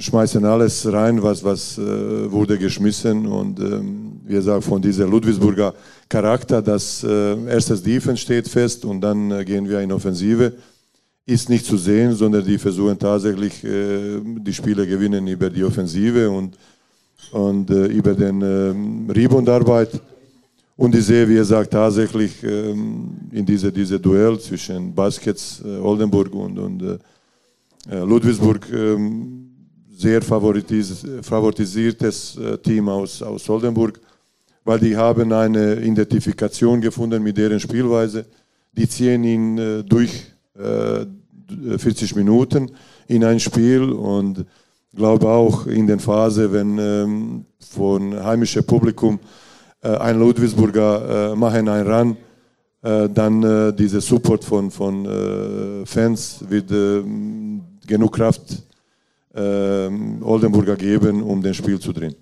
schmeißen alles rein, was, was äh, wurde geschmissen und ähm, wie gesagt, von dieser Ludwigsburger Charakter, dass äh, erstes Defense steht fest und dann äh, gehen wir in Offensive, ist nicht zu sehen, sondern die versuchen tatsächlich äh, die Spiele gewinnen über die Offensive und, und äh, über den ähm, Reboundarbeit. Und ich sehe, wie er sagt, tatsächlich ähm, in diese, diese Duell zwischen Baskets äh, Oldenburg und, und äh, äh, Ludwigsburg ähm, sehr favoritis favorisiertes äh, Team aus, aus Oldenburg, weil die haben eine Identifikation gefunden mit deren Spielweise. Die ziehen ihn durch 40 Minuten in ein Spiel und glaube auch in der Phase, wenn ähm, von heimischem Publikum ein Ludwigsburger machen einen Run, dann dieser Support von, von Fans wird ähm, genug Kraft äh, Oldenburger geben, um das Spiel zu drehen.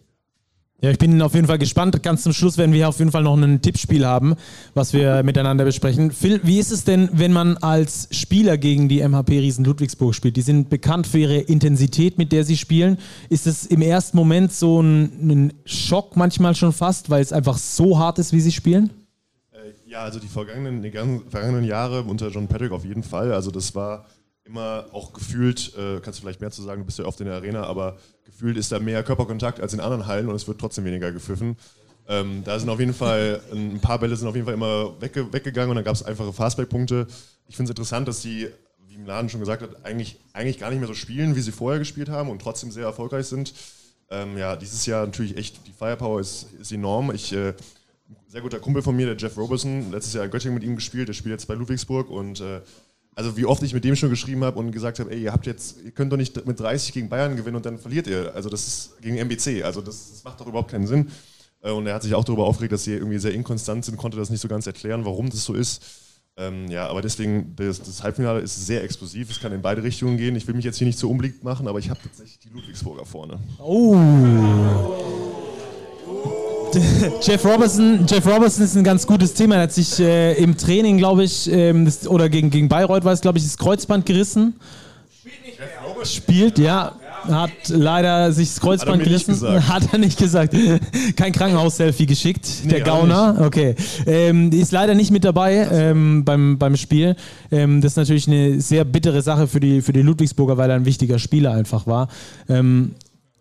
Ja, ich bin auf jeden Fall gespannt. Ganz zum Schluss werden wir auf jeden Fall noch ein Tippspiel haben, was wir miteinander besprechen. Phil, wie ist es denn, wenn man als Spieler gegen die MHP Riesen Ludwigsburg spielt? Die sind bekannt für ihre Intensität, mit der sie spielen. Ist es im ersten Moment so ein, ein Schock manchmal schon fast, weil es einfach so hart ist, wie sie spielen? Äh, ja, also die vergangenen, die vergangenen Jahre unter John Patrick auf jeden Fall. Also das war immer auch gefühlt, äh, kannst du vielleicht mehr zu sagen, du bist ja oft in der Arena, aber gefühlt ist da mehr Körperkontakt als in anderen Hallen und es wird trotzdem weniger gepfiffen. Ähm, da sind auf jeden Fall, ein paar Bälle sind auf jeden Fall immer wegge weggegangen und dann gab es einfache Fastback-Punkte. Ich finde es interessant, dass sie, wie im Laden schon gesagt hat, eigentlich, eigentlich gar nicht mehr so spielen, wie sie vorher gespielt haben und trotzdem sehr erfolgreich sind. Ähm, ja, dieses Jahr natürlich echt, die Firepower ist, ist enorm. Ich, äh, sehr guter Kumpel von mir, der Jeff Roberson, letztes Jahr in Göttingen mit ihm gespielt, der spielt jetzt bei Ludwigsburg und äh, also wie oft ich mit dem schon geschrieben habe und gesagt habe, ey, ihr habt jetzt, ihr könnt doch nicht mit 30 gegen Bayern gewinnen und dann verliert ihr. Also das ist gegen MBC, also das, das macht doch überhaupt keinen Sinn. Äh, und er hat sich auch darüber aufgeregt, dass sie irgendwie sehr inkonstant sind, konnte das nicht so ganz erklären, warum das so ist. Ähm, ja, aber deswegen, das, das, Halbfinale ist sehr explosiv, es kann in beide Richtungen gehen. Ich will mich jetzt hier nicht so unbeliebt machen, aber ich habe tatsächlich die Ludwigsburger vorne. Oh. Jeff Robertson, Jeff Robertson ist ein ganz gutes Thema. Er hat sich äh, im Training, glaube ich, ähm, das, oder gegen, gegen Bayreuth war es, glaube ich, das Kreuzband gerissen. Spielt nicht mehr. Spielt, ja. Hat leider sich das Kreuzband hat gerissen. Hat er nicht gesagt. Kein Krankenhaus-Selfie geschickt, nee, der Gauner. Okay. Ähm, ist leider nicht mit dabei ähm, beim, beim Spiel. Ähm, das ist natürlich eine sehr bittere Sache für die, für die Ludwigsburger, weil er ein wichtiger Spieler einfach war.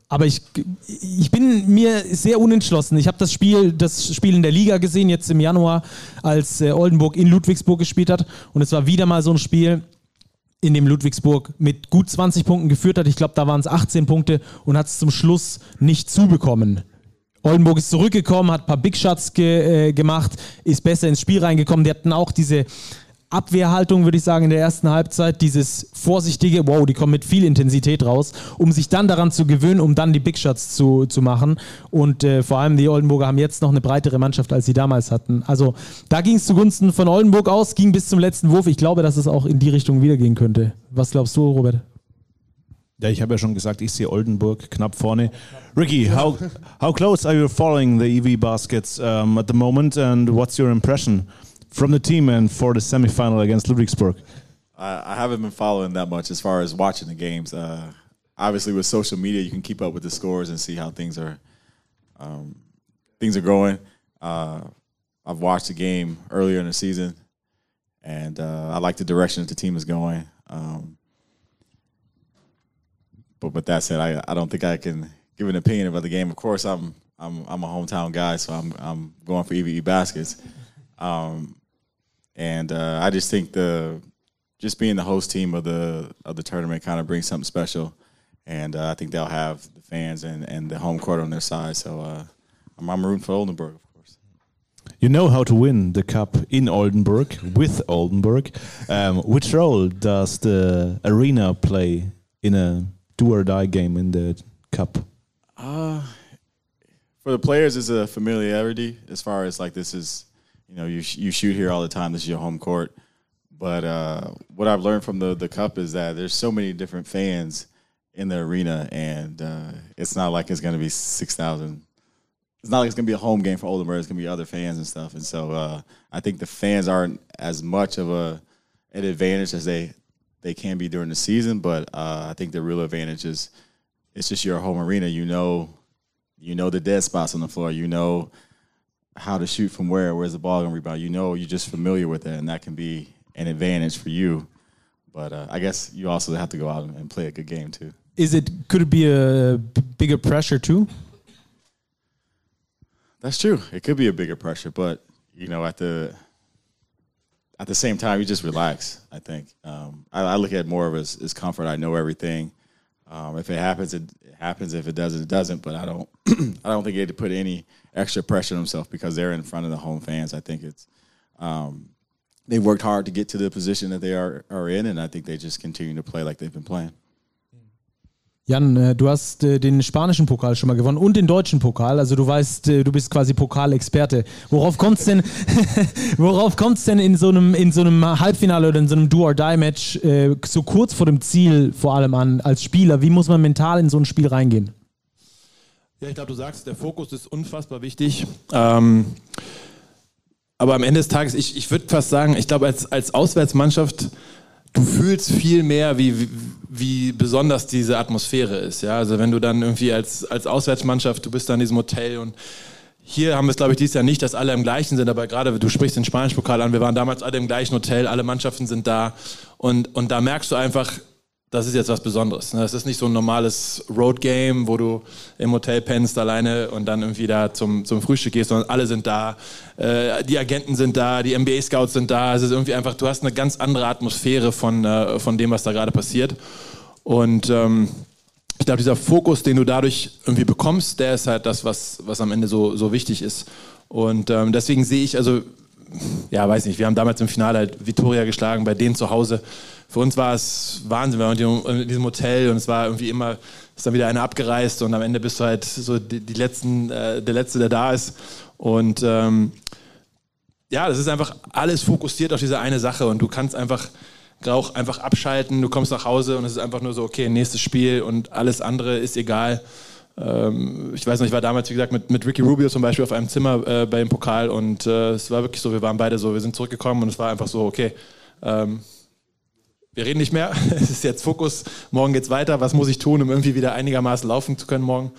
Aber ich, ich bin mir sehr unentschlossen. Ich habe das Spiel, das Spiel in der Liga gesehen, jetzt im Januar, als äh, Oldenburg in Ludwigsburg gespielt hat. Und es war wieder mal so ein Spiel, in dem Ludwigsburg mit gut 20 Punkten geführt hat. Ich glaube, da waren es 18 Punkte und hat es zum Schluss nicht zubekommen. Oldenburg ist zurückgekommen, hat ein paar Big Shots ge, äh, gemacht, ist besser ins Spiel reingekommen. Die hatten auch diese Abwehrhaltung, würde ich sagen, in der ersten Halbzeit. Dieses vorsichtige, wow, die kommen mit viel Intensität raus, um sich dann daran zu gewöhnen, um dann die Big Shots zu, zu machen. Und äh, vor allem die Oldenburger haben jetzt noch eine breitere Mannschaft, als sie damals hatten. Also da ging es zugunsten von Oldenburg aus, ging bis zum letzten Wurf. Ich glaube, dass es auch in die Richtung wieder gehen könnte. Was glaubst du, Robert? Ja, ich habe ja schon gesagt, ich sehe Oldenburg knapp vorne. Ricky, how, how close are you following the EV baskets um, at the moment and what's your impression? From the team and for the semifinal against Ludwigsburg? I, haven't been following that much as far as watching the games. Uh, obviously, with social media, you can keep up with the scores and see how things are um, things are going. Uh, I've watched the game earlier in the season, and uh, I like the direction that the team is going. Um, but with that said, I, I don't think I can give an opinion about the game. Of course, I'm I'm I'm a hometown guy, so I'm I'm going for EVE baskets. Um, and uh, I just think the just being the host team of the of the tournament kind of brings something special, and uh, I think they'll have the fans and, and the home court on their side. So uh, I'm, I'm rooting for Oldenburg, of course. You know how to win the cup in Oldenburg with Oldenburg. Um, which role does the arena play in a do or die game in the cup? Uh, for the players, it's a familiarity as far as like this is, you know, you you shoot here all the time. This is your home court. But uh, what I've learned from the the cup is that there's so many different fans in the arena, and uh, it's not like it's going to be six thousand. It's not like it's going to be a home game for Olden Burns. It's going to be other fans and stuff. And so uh, I think the fans aren't as much of a an advantage as they they can be during the season. But uh, I think the real advantage is it's just your home arena. You know, you know the dead spots on the floor. You know how to shoot from where. Where's the ball going to rebound? You know, you're just familiar with it, and that can be an advantage for you. But uh, I guess you also have to go out and play a good game too. Is it could it be a bigger pressure too? That's true. It could be a bigger pressure, but you know, at the at the same time, you just relax. I think um, I, I look at it more of as, as comfort. I know everything. Um, if it happens, it, happens. If it doesn't, it doesn't. But I don't. I don't think he had to put any extra pressure himself because they're in front of the home fans. I think it's um, they've worked hard to get to the position that they are are in, and I think they just continue to play like they've been playing. Jan, äh, du hast äh, den spanischen Pokal schon mal gewonnen und den deutschen Pokal. Also du weißt, äh, du bist quasi Pokalexperte. Worauf kommt es denn, worauf kommt's denn in so einem in so einem Halbfinale oder in so einem Do-or-Die-Match so kurz vor dem Ziel vor allem an als Spieler? Wie muss man mental in so ein Spiel reingehen? Ja, ich glaube, du sagst, der Fokus ist unfassbar wichtig. Ähm, aber am Ende des Tages, ich, ich würde fast sagen, ich glaube, als, als Auswärtsmannschaft, du fühlst viel mehr, wie, wie, besonders diese Atmosphäre ist. Ja? Also wenn du dann irgendwie als, als Auswärtsmannschaft, du bist da in diesem Hotel und hier haben wir es, glaube ich, dieses Jahr nicht, dass alle im gleichen sind, aber gerade du sprichst den spanischen Pokal an, wir waren damals alle im gleichen Hotel, alle Mannschaften sind da und, und da merkst du einfach, das ist jetzt was Besonderes. ne? Das ist nicht so ein normales Road-Game, wo du im Hotel pennst alleine und dann irgendwie da zum, zum Frühstück gehst, sondern alle sind da, äh, die Agenten sind da, die NBA-Scouts sind da. Es ist irgendwie einfach, du hast eine ganz andere Atmosphäre von, äh, von dem, was da gerade passiert. Und ähm, ich glaube, dieser Fokus, den du dadurch irgendwie bekommst, der ist halt das, was, was am Ende so, so wichtig ist. Und ähm, deswegen sehe ich, also, ja, weiß nicht, wir haben damals im Finale halt Vitoria geschlagen, bei denen zu Hause. Für uns war es Wahnsinn, wir waren in diesem Hotel und es war irgendwie immer, ist dann wieder einer abgereist und am Ende bist du halt so die, die letzten, äh, der Letzte, der da ist. Und ähm, ja, das ist einfach alles fokussiert auf diese eine Sache und du kannst einfach auch einfach abschalten, du kommst nach Hause und es ist einfach nur so, okay, nächstes Spiel und alles andere ist egal. Ähm, ich weiß noch, ich war damals, wie gesagt, mit, mit Ricky Rubio zum Beispiel auf einem Zimmer äh, bei dem Pokal und äh, es war wirklich so, wir waren beide so, wir sind zurückgekommen und es war einfach so, okay, ähm, wir reden nicht mehr, es ist jetzt Fokus, morgen geht's weiter, was muss ich tun, um irgendwie wieder einigermaßen laufen zu können morgen.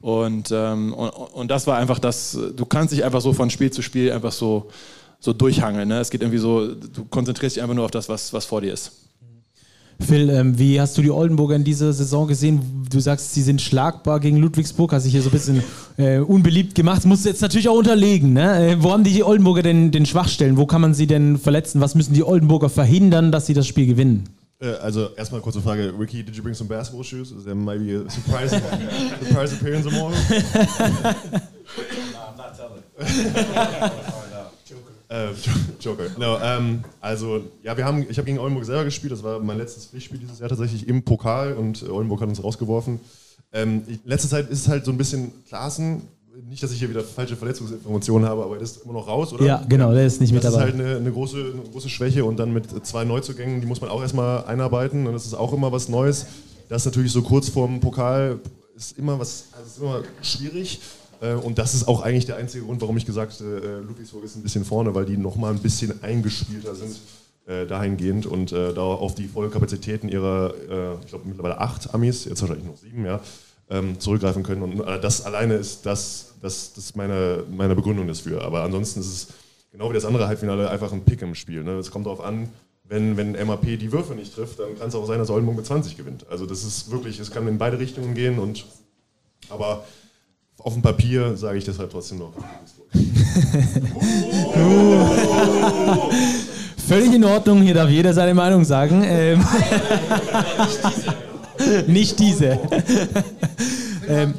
Und, ähm, und, und das war einfach das, du kannst dich einfach so von Spiel zu Spiel einfach so, so durchhangeln. Ne? Es geht irgendwie so, du konzentrierst dich einfach nur auf das, was, was vor dir ist. Phil, ähm, wie hast du die Oldenburger in dieser Saison gesehen? Du sagst, sie sind schlagbar gegen Ludwigsburg, hast dich hier so ein bisschen äh, unbeliebt gemacht. Musst du jetzt natürlich auch unterlegen. Ne? Äh, wo haben die Oldenburger denn den Schwachstellen? Wo kann man sie denn verletzen? Was müssen die Oldenburger verhindern, dass sie das Spiel gewinnen? Äh, Also erstmal kurze Frage, Ricky, did you bring some basketball shoes? Is there maybe a surprise, surprise appearance tomorrow? Äh, Joker. No, ähm, also, ja, wir haben, ich habe gegen Oldenburg selber gespielt. Das war mein letztes Pflichtspiel dieses Jahr tatsächlich im Pokal und äh, Oldenburg hat uns rausgeworfen. Ähm, in letzter Zeit ist es halt so ein bisschen Klaassen. Nicht, dass ich hier wieder falsche Verletzungsinformationen habe, aber er ist immer noch raus, oder? Ja, genau, der ist nicht mit das dabei. ist halt eine, eine, große, eine große Schwäche und dann mit zwei Neuzugängen, die muss man auch erstmal einarbeiten und das ist auch immer was Neues. Das ist natürlich so kurz vorm Pokal ist immer was, also ist immer schwierig. Äh, Und das ist auch eigentlich der einzige Grund, warum ich gesagt habe, äh, Ludwigsburg ist ein bisschen vorne, weil die nochmal ein bisschen eingespielter sind äh, dahingehend und äh, da auf die volle Kapazitäten ihrer, äh, ich glaube mittlerweile acht Amis, jetzt wahrscheinlich noch sieben, ja, ähm, zurückgreifen können. Und äh, das alleine ist das, das, das meine, meine Begründung dafür. Aber ansonsten ist es genau wie das andere Halbfinale einfach ein Pick im Spiel. Ne? Es kommt darauf an, wenn, wenn MAP die Würfe nicht trifft, dann kann es auch sein, dass Oldenburg mit 20 gewinnt. Also das ist wirklich, es kann in beide Richtungen gehen und aber auf dem Papier sage ich deshalb trotzdem noch. Völlig in Ordnung, hier darf jeder seine Meinung sagen. Ähm, nicht diese. ähm,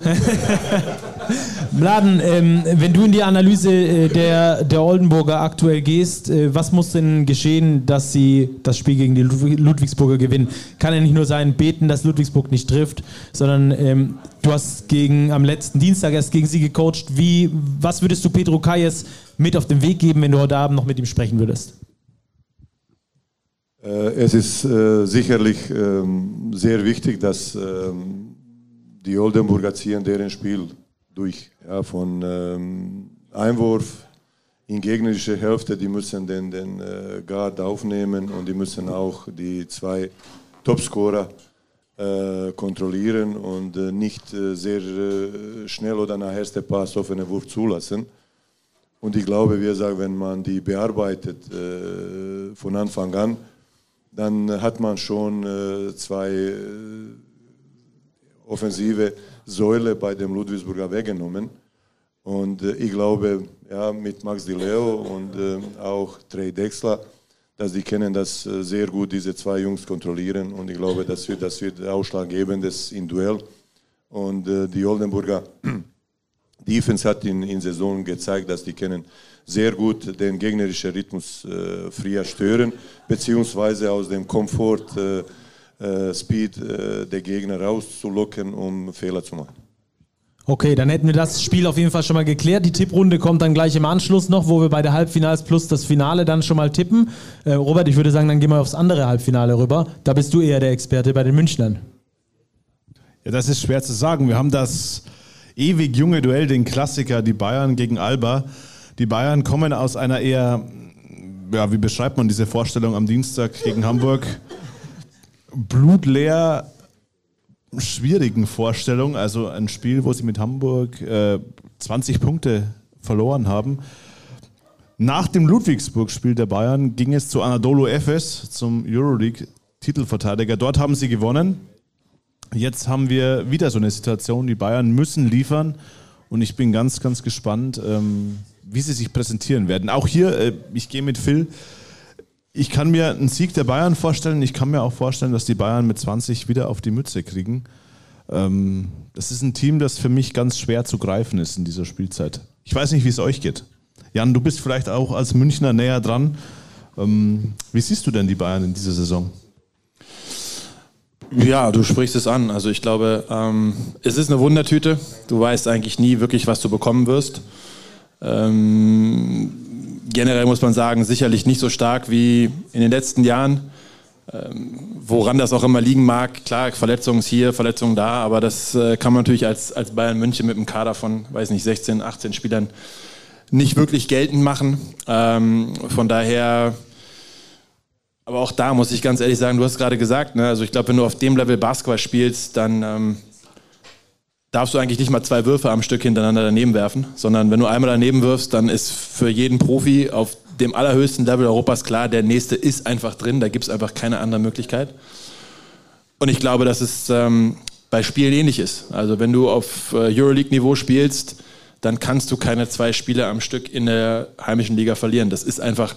Mladen, ähm, wenn du in die Analyse äh, der, der Oldenburger aktuell gehst, äh, was muss denn geschehen, dass sie das Spiel gegen die Ludwig Ludwigsburger gewinnen? Kann ja nicht nur sein, beten, dass Ludwigsburg nicht trifft, sondern ähm, du hast gegen, am letzten Dienstag erst gegen sie gecoacht. Wie, was würdest du Pedro Kayes mit auf den Weg geben, wenn du heute Abend noch mit ihm sprechen würdest? Äh, es ist äh, sicherlich ähm, sehr wichtig, dass ähm, die Oldenburger ziehen deren Spiel durch. Ja, von ähm, Einwurf in gegnerische Hälfte, die müssen den, den äh, Guard aufnehmen und die müssen auch die zwei Topscorer äh, kontrollieren und äh, nicht äh, sehr äh, schnell oder nach erster Pass offenen Wurf zulassen. Und ich glaube, wie gesagt, wenn man die bearbeitet äh, von Anfang an, dann hat man schon zwei offensive Säule bei dem Ludwigsburger weggenommen. Und äh, ich glaube, ja, mit Max Di Leo und äh, auch Trey Dexler, dass die kennen das äh, sehr gut, diese zwei Jungs kontrollieren. Und ich glaube, das wird, das wird ausschlaggebendes im Duell. Und die Oldenburger Defense hat in, in Saison gezeigt, dass die kennen sehr gut den gegnerischen Rhythmus äh, früher stören, beziehungsweise aus dem Komfort äh, Speed äh, der Gegner rauszulocken, um Fehler zu machen. Okay, dann hätten wir das Spiel auf jeden Fall schon mal geklärt. Die Tipprunde kommt dann gleich im Anschluss noch, wo wir bei der Halbfinals plus das Finale dann schon mal tippen. Äh, Robert, ich würde sagen, dann gehen wir aufs andere Halbfinale rüber. Da bist du eher der Experte bei den Münchnern. Ja, das ist schwer zu sagen. Wir haben das ewig junge Duell, den Klassiker, die Bayern gegen Alba. Die Bayern kommen aus einer eher, ja, wie beschreibt man diese Vorstellung am Dienstag gegen Hamburg? Blutleer, schwierigen Vorstellung. Also ein Spiel, wo sie mit Hamburg äh, 20 Punkte verloren haben. Nach dem Ludwigsburg-Spiel der Bayern ging es zu Anadolu Efes, zum Euroleague-Titelverteidiger. Dort haben sie gewonnen. Jetzt haben wir wieder so eine Situation, die Bayern müssen liefern und ich bin ganz, ganz gespannt, ähm, wie sie sich präsentieren werden. Auch hier, äh, ich gehe mit Phil, ich kann mir einen Sieg der Bayern vorstellen, ich kann mir auch vorstellen, dass die Bayern mit 20 wieder auf die Mütze kriegen. Ähm, das ist ein Team, das für mich ganz schwer zu greifen ist in dieser Spielzeit. Ich weiß nicht, wie es euch geht. Jan, du bist vielleicht auch als Münchner näher dran. Ähm, wie siehst du denn die Bayern in dieser Saison? Ja, du sprichst es an. Also ich glaube, ähm, es ist eine Wundertüte. Du weißt eigentlich nie wirklich, was du bekommen wirst. Ähm, generell muss man sagen, sicherlich nicht so stark wie in den letzten Jahren. Ähm, woran das auch immer liegen mag, klar, Verletzungen hier, Verletzungen da, aber das äh, kann man natürlich als, als Bayern München mit einem Kader von, weiß nicht, 16, 18 Spielern nicht wirklich geltend machen. Ähm, von daher aber auch da muss ich ganz ehrlich sagen, du hast gerade gesagt, ne, also ich glaube, wenn du auf dem Level Basketball spielst, dann ähm, darfst du eigentlich nicht mal zwei Würfe am Stück hintereinander daneben werfen, sondern wenn du einmal daneben wirfst, dann ist für jeden Profi auf dem allerhöchsten Level Europas klar, der nächste ist einfach drin, da gibt es einfach keine andere Möglichkeit. Und ich glaube, dass es ähm, bei Spielen ähnlich ist. Also wenn du auf äh, Euroleague-Niveau spielst, dann kannst du keine zwei Spiele am Stück in der heimischen Liga verlieren. Das ist einfach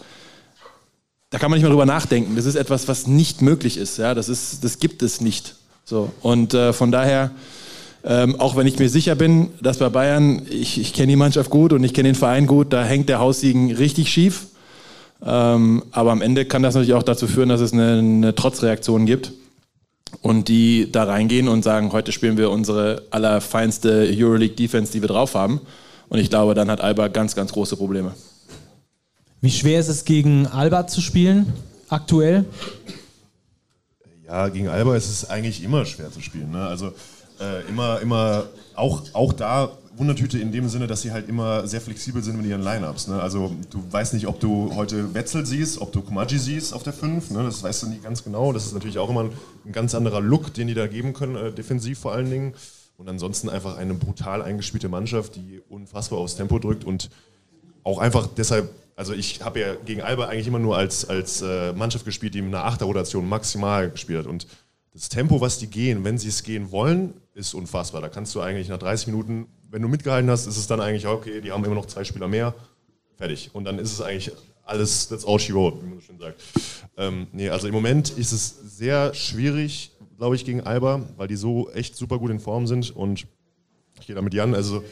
da kann man nicht mehr drüber nachdenken. Das ist etwas, was nicht möglich ist. Ja, das ist, das gibt es nicht. So und äh, von daher, ähm, auch wenn ich mir sicher bin, dass bei Bayern, ich, ich kenne die Mannschaft gut und ich kenne den Verein gut, da hängt der Haussiegen richtig schief. Ähm, aber am Ende kann das natürlich auch dazu führen, dass es eine, eine Trotzreaktion gibt und die da reingehen und sagen, heute spielen wir unsere allerfeinste Euroleague Defense, die wir drauf haben. Und ich glaube, dann hat Alba ganz, ganz große Probleme. Wie schwer ist es gegen Alba zu spielen, aktuell? Ja, gegen Alba ist es eigentlich immer schwer zu spielen. Ne? Also äh, immer, immer, auch, auch da Wundertüte in dem Sinne, dass sie halt immer sehr flexibel sind mit ihren Lineups. Ne? Also du weißt nicht, ob du heute Wetzel siehst, ob du Kumaji siehst auf der 5, ne? das weißt du nicht ganz genau. Das ist natürlich auch immer ein, ein ganz anderer Look, den die da geben können, äh, defensiv vor allen Dingen. Und ansonsten einfach eine brutal eingespielte Mannschaft, die unfassbar aufs Tempo drückt und auch einfach deshalb also ich habe ja gegen Alba eigentlich immer nur als, als äh, Mannschaft gespielt, die mit einer Achterrotation maximal gespielt hat. Und das Tempo, was die gehen, wenn sie es gehen wollen, ist unfassbar. Da kannst du eigentlich nach 30 Minuten, wenn du mitgehalten hast, ist es dann eigentlich, okay, die haben immer noch zwei Spieler mehr, fertig. Und dann ist es eigentlich alles, that's all she wrote, wie man so schön sagt. Ähm, nee, also im Moment ist es sehr schwierig, glaube ich, gegen Alba, weil die so echt super gut in Form sind und gehe da mit Jan. Also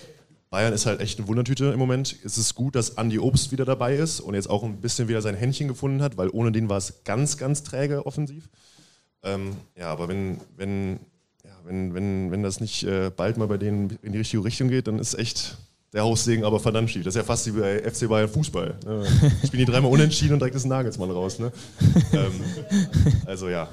Bayern ist halt echt eine Wundertüte im Moment. Es ist gut, dass Andi Obst wieder dabei ist und jetzt auch ein bisschen wieder sein Händchen gefunden hat, weil ohne den war es ganz, ganz träge offensiv. Ähm, ja, aber wenn, wenn, wenn, wenn, wenn das nicht äh, bald mal bei denen in die richtige Richtung geht, dann ist echt der Haussegen aber verdammt schief. Das ist ja fast wie bei FC Bayern Fußball. Ne? Spielen die dreimal unentschieden und direkt ist ein Nagelsmann raus. Ne? ähm, also ja.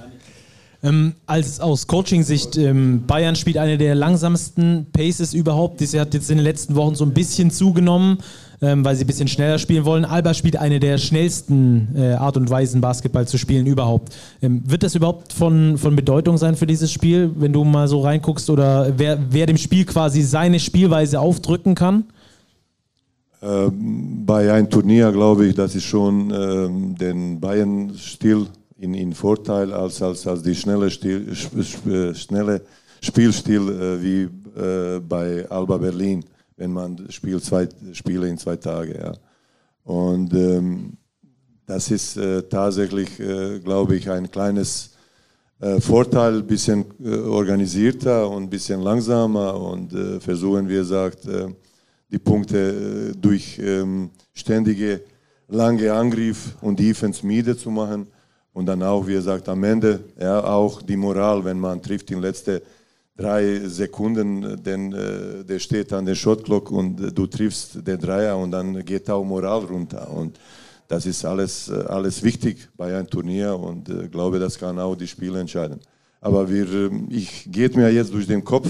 Ähm, als aus Coaching-Sicht, ähm, Bayern spielt eine der langsamsten Paces überhaupt. Das hat jetzt in den letzten Wochen so ein bisschen zugenommen, ähm, weil sie ein bisschen schneller spielen wollen. Alba spielt eine der schnellsten äh, Art und Weisen, Basketball zu spielen überhaupt. Ähm, wird das überhaupt von, von Bedeutung sein für dieses Spiel, wenn du mal so reinguckst, oder wer, wer dem Spiel quasi seine Spielweise aufdrücken kann? Ähm, bei einem Turnier glaube ich, dass ich schon ähm, den Bayern-Stil in, in Vorteil als, als, als die schnelle, Stil, äh, schnelle Spielstil äh, wie äh, bei Alba Berlin, wenn man spielt zwei Spiele in zwei Tagen. Ja. Und ähm, das ist äh, tatsächlich, äh, glaube ich, ein kleines äh, Vorteil, ein bisschen organisierter und ein bisschen langsamer und versuchen, wie gesagt, die Punkte durch ähm, ständige lange Angriff und Defense miede zu machen. Und dann auch, wie gesagt, am Ende ja, auch die Moral, wenn man trifft in letzte drei Sekunden, denn äh, der steht an der Shotclock und äh, du triffst den Dreier und dann geht auch Moral runter. Und das ist alles, äh, alles wichtig bei einem Turnier und äh, glaube, das kann auch die Spiele entscheiden. Aber wir, ähm, ich geht mir jetzt durch den Kopf,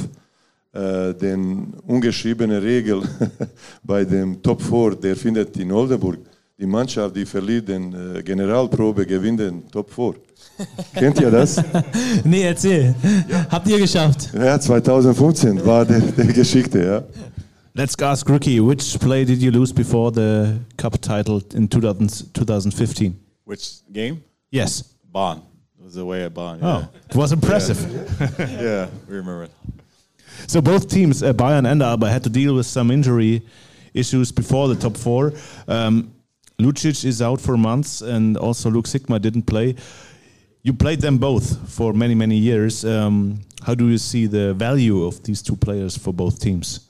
äh, den ungeschriebene Regel bei dem Top 4, der findet in Oldenburg die Mannschaft, die verliert den äh, Generalprobe, gewinnt den Top 4. Kennt ihr das? nee, erzähl. Ja. Habt ihr geschafft? Ja, 2015 war der, der Geschichte, ja. Let's ask Ricky, which play did you lose before the cup title in 2000, 2015? Which game? Yes. Bonn. It was away at Bonn. Yeah. Oh, it was impressive. Yeah, yeah we remember it. So both teams, uh, Bayern and Alba, had to deal with some injury issues before the top four. Um, Lucic is out for months, and also Luke Sigma didn't play. You played them both for many, many years. Um, how do you see the value of these two players for both teams?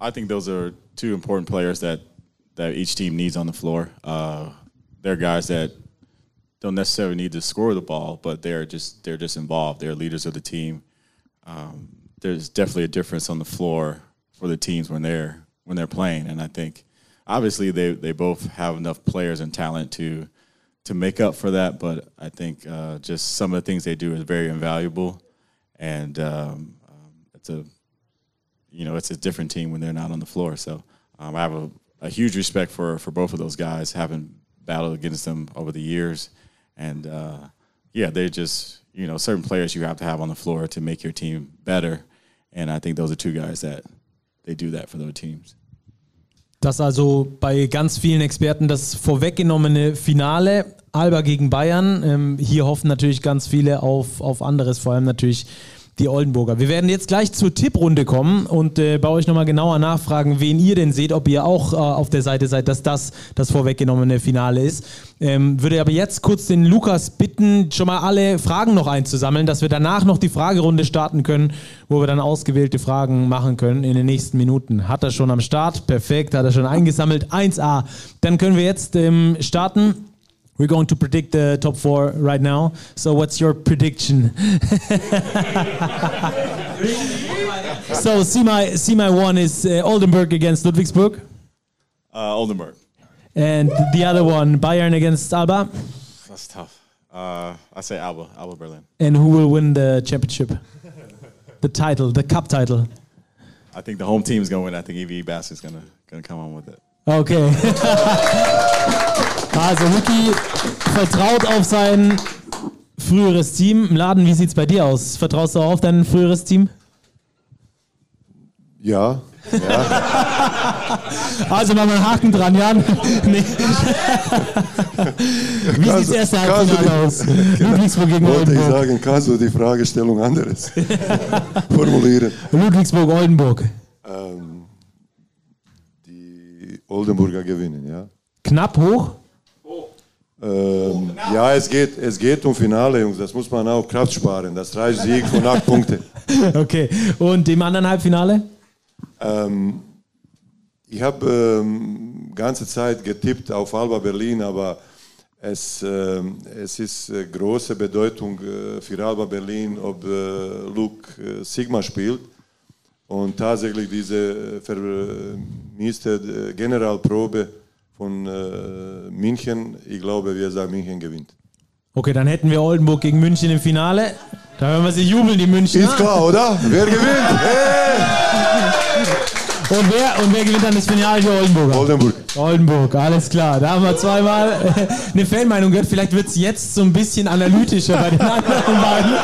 I think those are two important players that that each team needs on the floor. Uh, they're guys that don't necessarily need to score the ball, but they're just they're just involved. They're leaders of the team. Um, there's definitely a difference on the floor for the teams when they're when they're playing, and I think obviously they they both have enough players and talent to to make up for that. But I think uh, just some of the things they do is very invaluable, and um, it's a you know it's a different team when they're not on the floor. So um, I have a, a, huge respect for for both of those guys, having battled against them over the years, and uh, yeah, they just you know certain players you have to have on the floor to make your team better, and I think those are two guys that they do that for their teams. Das also bei ganz vielen Experten das vorweggenommene Finale, Alba gegen Bayern. Ähm, hier hoffen natürlich ganz viele auf, auf anderes, vor allem natürlich die Oldenburger. Wir werden jetzt gleich zur Tipprunde kommen und äh, bei euch nochmal genauer nachfragen, wen ihr denn seht, ob ihr auch äh, auf der Seite seid, dass das das vorweggenommene Finale ist. Ähm, würde aber jetzt kurz den Lukas bitten, schon mal alle Fragen noch einzusammeln, dass wir danach noch die Fragerunde starten können, wo wir dann ausgewählte Fragen machen können in den nächsten Minuten. Hat er schon am Start? Perfekt, hat er schon eingesammelt. 1a. Dann können wir jetzt ähm, starten. We're going to predict the top four right now. So, what's your prediction? so, see my one is uh, Oldenburg against Ludwigsburg. Uh, Oldenburg. And the other one, Bayern against Alba. That's tough. Uh, I say Alba, Alba Berlin. And who will win the championship? the title, the cup title. I think the home team is going to win. I think EVE Bass is going to going to come on with it. Okay. also Wiki vertraut auf sein früheres Team. Im Laden, wie sieht es bei dir aus? Vertraust du auch auf dein früheres Team? Ja. ja. also machen wir einen Haken dran, Jan. Nee. Wie sieht das erste Halbfinale aus? Ludwigsburg gegen Wollte Oldenburg. ich sagen, kannst du die Fragestellung anderes formulieren? Ludwigsburg-Oldenburg. Ähm, die Oldenburger gewinnen, ja. Knapp hoch? Ähm, ja, es geht, es geht um Finale, Jungs. Das muss man auch Kraft sparen. Das reicht Sieg von acht Punkten. Okay. Und im anderen Halbfinale? Ähm, ich habe ähm, ganze Zeit getippt auf Alba Berlin, aber es, ähm, es ist äh, große Bedeutung äh, für Alba Berlin, ob äh, Luke äh, Sigma spielt. Und tatsächlich diese äh, vermisste äh, Generalprobe von äh, München, ich glaube, wir sagen, München gewinnt. Okay, dann hätten wir Oldenburg gegen München im Finale. Da hören wir sie jubeln, die Münchner. Ist klar, oder? Wer gewinnt? Hey! Und wer, und wer gewinnt dann das Finale für Oldenburger? Oldenburg. Oldenburg, alles klar. Da haben wir zweimal eine Fanmeinung gehört. Vielleicht wird es jetzt so ein bisschen analytischer bei den anderen beiden.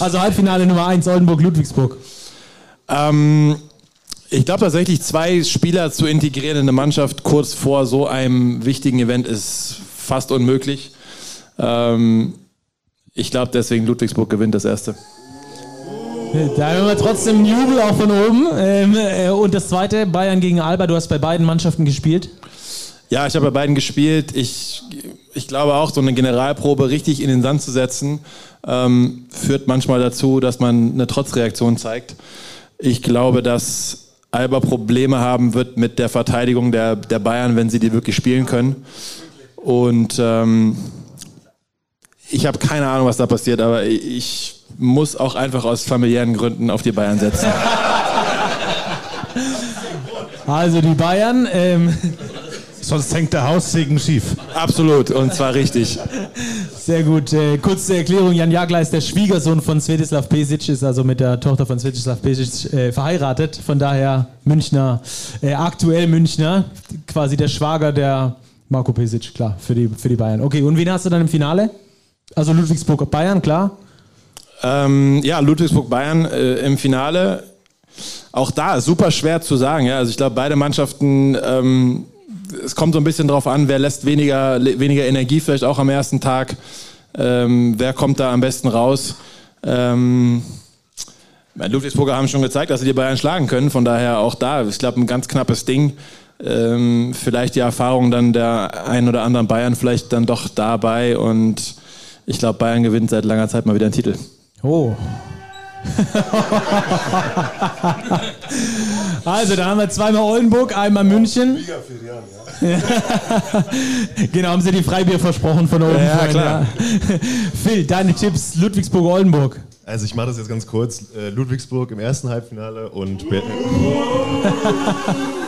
Also Halbfinale Nummer 1, Oldenburg-Ludwigsburg. Ähm, ich glaube tatsächlich, zwei Spieler zu integrieren in eine Mannschaft kurz vor so einem wichtigen Event ist fast unmöglich. Ähm, ich glaube deswegen, Ludwigsburg gewinnt das erste. Da hören wir trotzdem einen Jubel auch von oben. Ähm, äh, und das zweite, Bayern gegen Alba. Du hast bei beiden Mannschaften gespielt. Ja, ich habe bei beiden gespielt. Ich, ich glaube auch, so eine Generalprobe richtig in den Sand zu setzen, ähm, führt manchmal dazu, dass man eine Trotzreaktion zeigt. Ich glaube, dass Alba Probleme haben wird mit der Verteidigung der, der Bayern, wenn sie die wirklich spielen können. Und ähm, ich habe keine Ahnung, was da passiert, aber ich muss auch einfach aus familiären Gründen auf die Bayern setzen. Also die Bayern. Ähm, Sonst hängt der Haussegen schief. Absolut, und zwar richtig. Sehr gut. Äh, kurze Erklärung: Jan Jagler ist der Schwiegersohn von Svetislav Pesic, ist also mit der Tochter von Svetislav Pesic äh, verheiratet. Von daher Münchner, äh, aktuell Münchner, quasi der Schwager der Marco Pesic, klar, für die, für die Bayern. Okay, und wen hast du dann im Finale? Also Ludwigsburg Bayern, klar. Ähm, ja, Ludwigsburg-Bayern äh, im Finale. Auch da super schwer zu sagen. Ja? Also ich glaube, beide Mannschaften, ähm, es kommt so ein bisschen drauf an, wer lässt weniger, weniger Energie vielleicht auch am ersten Tag. Ähm, wer kommt da am besten raus? Ähm, Ludwigsburger haben schon gezeigt, dass sie die Bayern schlagen können. Von daher auch da, ich glaube, ein ganz knappes Ding. Ähm, vielleicht die Erfahrung dann der ein oder anderen Bayern vielleicht dann doch dabei. Und ich glaube, Bayern gewinnt seit langer Zeit mal wieder einen Titel. Oh. also, da haben wir zweimal Oldenburg, einmal München. genau, haben sie die Freibier versprochen von oben. Ja, klar. ja. Phil, deine Tipps: Ludwigsburg-Oldenburg. Also ich mache das jetzt ganz kurz. Äh, Ludwigsburg im ersten Halbfinale und, Ber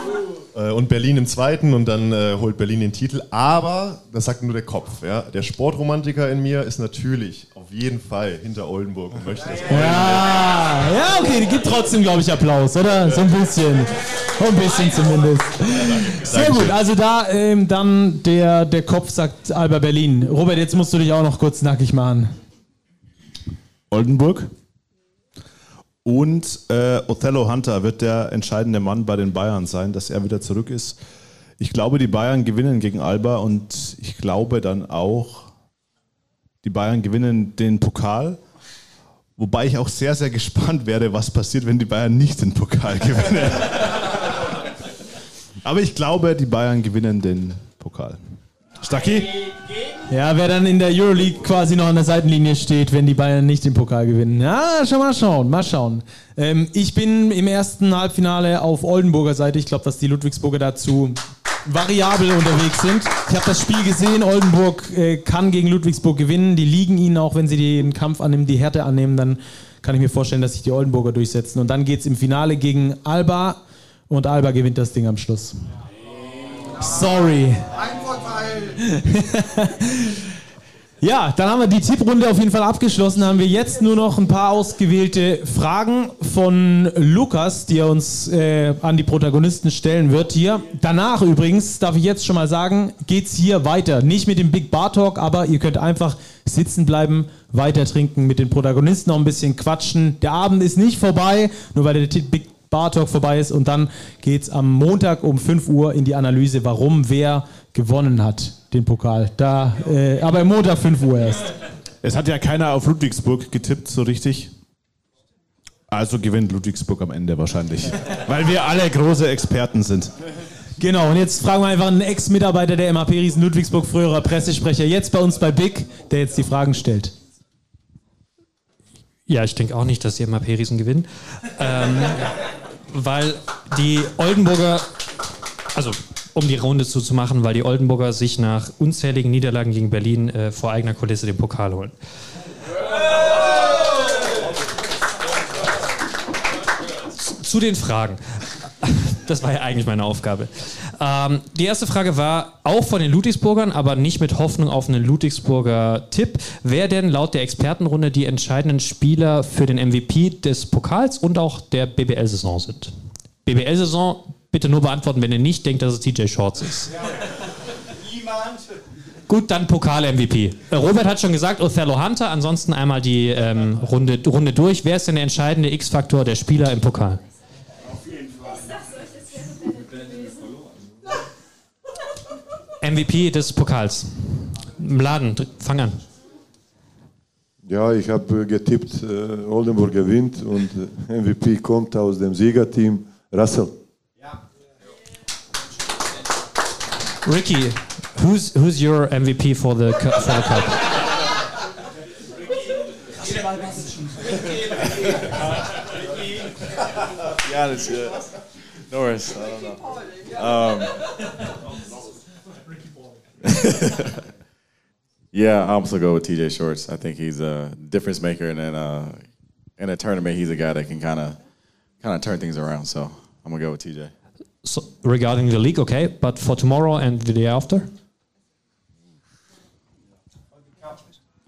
und Berlin im zweiten und dann äh, holt Berlin den Titel. Aber, das sagt nur der Kopf. Ja? Der Sportromantiker in mir ist natürlich auf jeden Fall hinter Oldenburg und möchte das Ja, ja, okay, die gibt trotzdem, glaube ich, Applaus, oder? So ein bisschen. Ein bisschen zumindest. Sehr gut, also da ähm, dann der, der Kopf sagt Alba Berlin. Robert, jetzt musst du dich auch noch kurz nackig machen. Oldenburg. Und äh, Othello Hunter wird der entscheidende Mann bei den Bayern sein, dass er wieder zurück ist. Ich glaube, die Bayern gewinnen gegen Alba und ich glaube dann auch, die Bayern gewinnen den Pokal. Wobei ich auch sehr, sehr gespannt werde, was passiert, wenn die Bayern nicht den Pokal gewinnen. Aber ich glaube, die Bayern gewinnen den Pokal. Stacki? Ja, wer dann in der Euroleague quasi noch an der Seitenlinie steht, wenn die Bayern nicht den Pokal gewinnen. Ja, schon mal schauen, mal schauen. Ähm, ich bin im ersten Halbfinale auf Oldenburger Seite. Ich glaube, dass die Ludwigsburger dazu variabel unterwegs sind. Ich habe das Spiel gesehen. Oldenburg äh, kann gegen Ludwigsburg gewinnen. Die liegen ihnen auch, wenn sie den Kampf annehmen, die Härte annehmen. Dann kann ich mir vorstellen, dass sich die Oldenburger durchsetzen. Und dann geht es im Finale gegen Alba. Und Alba gewinnt das Ding am Schluss. Sorry. Ja, dann haben wir die Tipprunde auf jeden Fall abgeschlossen. Haben wir jetzt nur noch ein paar ausgewählte Fragen von Lukas, die er uns äh, an die Protagonisten stellen wird hier. Danach übrigens, darf ich jetzt schon mal sagen, geht's hier weiter. Nicht mit dem Big Bar Talk, aber ihr könnt einfach sitzen bleiben, weiter trinken, mit den Protagonisten noch ein bisschen quatschen. Der Abend ist nicht vorbei, nur weil der Big Bar Talk vorbei ist. Und dann geht's am Montag um 5 Uhr in die Analyse, warum wer gewonnen hat, den Pokal. Da, äh, aber am Montag 5 Uhr erst. Es hat ja keiner auf Ludwigsburg getippt, so richtig. Also gewinnt Ludwigsburg am Ende wahrscheinlich. Weil wir alle große Experten sind. Genau, und jetzt fragen wir einfach einen Ex-Mitarbeiter der MHP Riesen Ludwigsburg, früherer Pressesprecher, jetzt bei uns bei Big, der jetzt die Fragen stellt. Ja, ich denke auch nicht, dass die MAP-Riesen gewinnen. Ähm, weil die Oldenburger, also um die Runde zuzumachen, weil die Oldenburger sich nach unzähligen Niederlagen gegen Berlin äh, vor eigener Kulisse den Pokal holen. Zu den Fragen. Das war ja eigentlich meine Aufgabe. Ähm, die erste Frage war auch von den Ludwigsburgern, aber nicht mit Hoffnung auf einen Ludwigsburger Tipp. Wer denn laut der Expertenrunde die entscheidenden Spieler für den MVP des Pokals und auch der BBL-Saison sind? BBL-Saison bitte nur beantworten, wenn ihr nicht denkt, dass es TJ Shorts ist. Niemand. Gut, dann Pokal-MVP. Äh, Robert hat schon gesagt, Othello Hunter. Ansonsten einmal die ähm, Runde, Runde durch. Wer ist denn der entscheidende X-Faktor der Spieler im Pokal? MVP des Pokals. Mladen, dr- fang an. Ja, ich habe getippt, äh, Oldenburg gewinnt und äh, MVP kommt aus dem Siegerteam. Russell. Ricky, who's who's your MVP for the for the cup? Yeah, that's good. No worries. I don't know. Um, yeah, I'm also go with TJ Shorts. I think he's a difference maker, and then uh, in a tournament, he's a guy that can kind of kind of turn things around. So I'm gonna go with TJ. So, regarding the league, okay, but for tomorrow and the day after?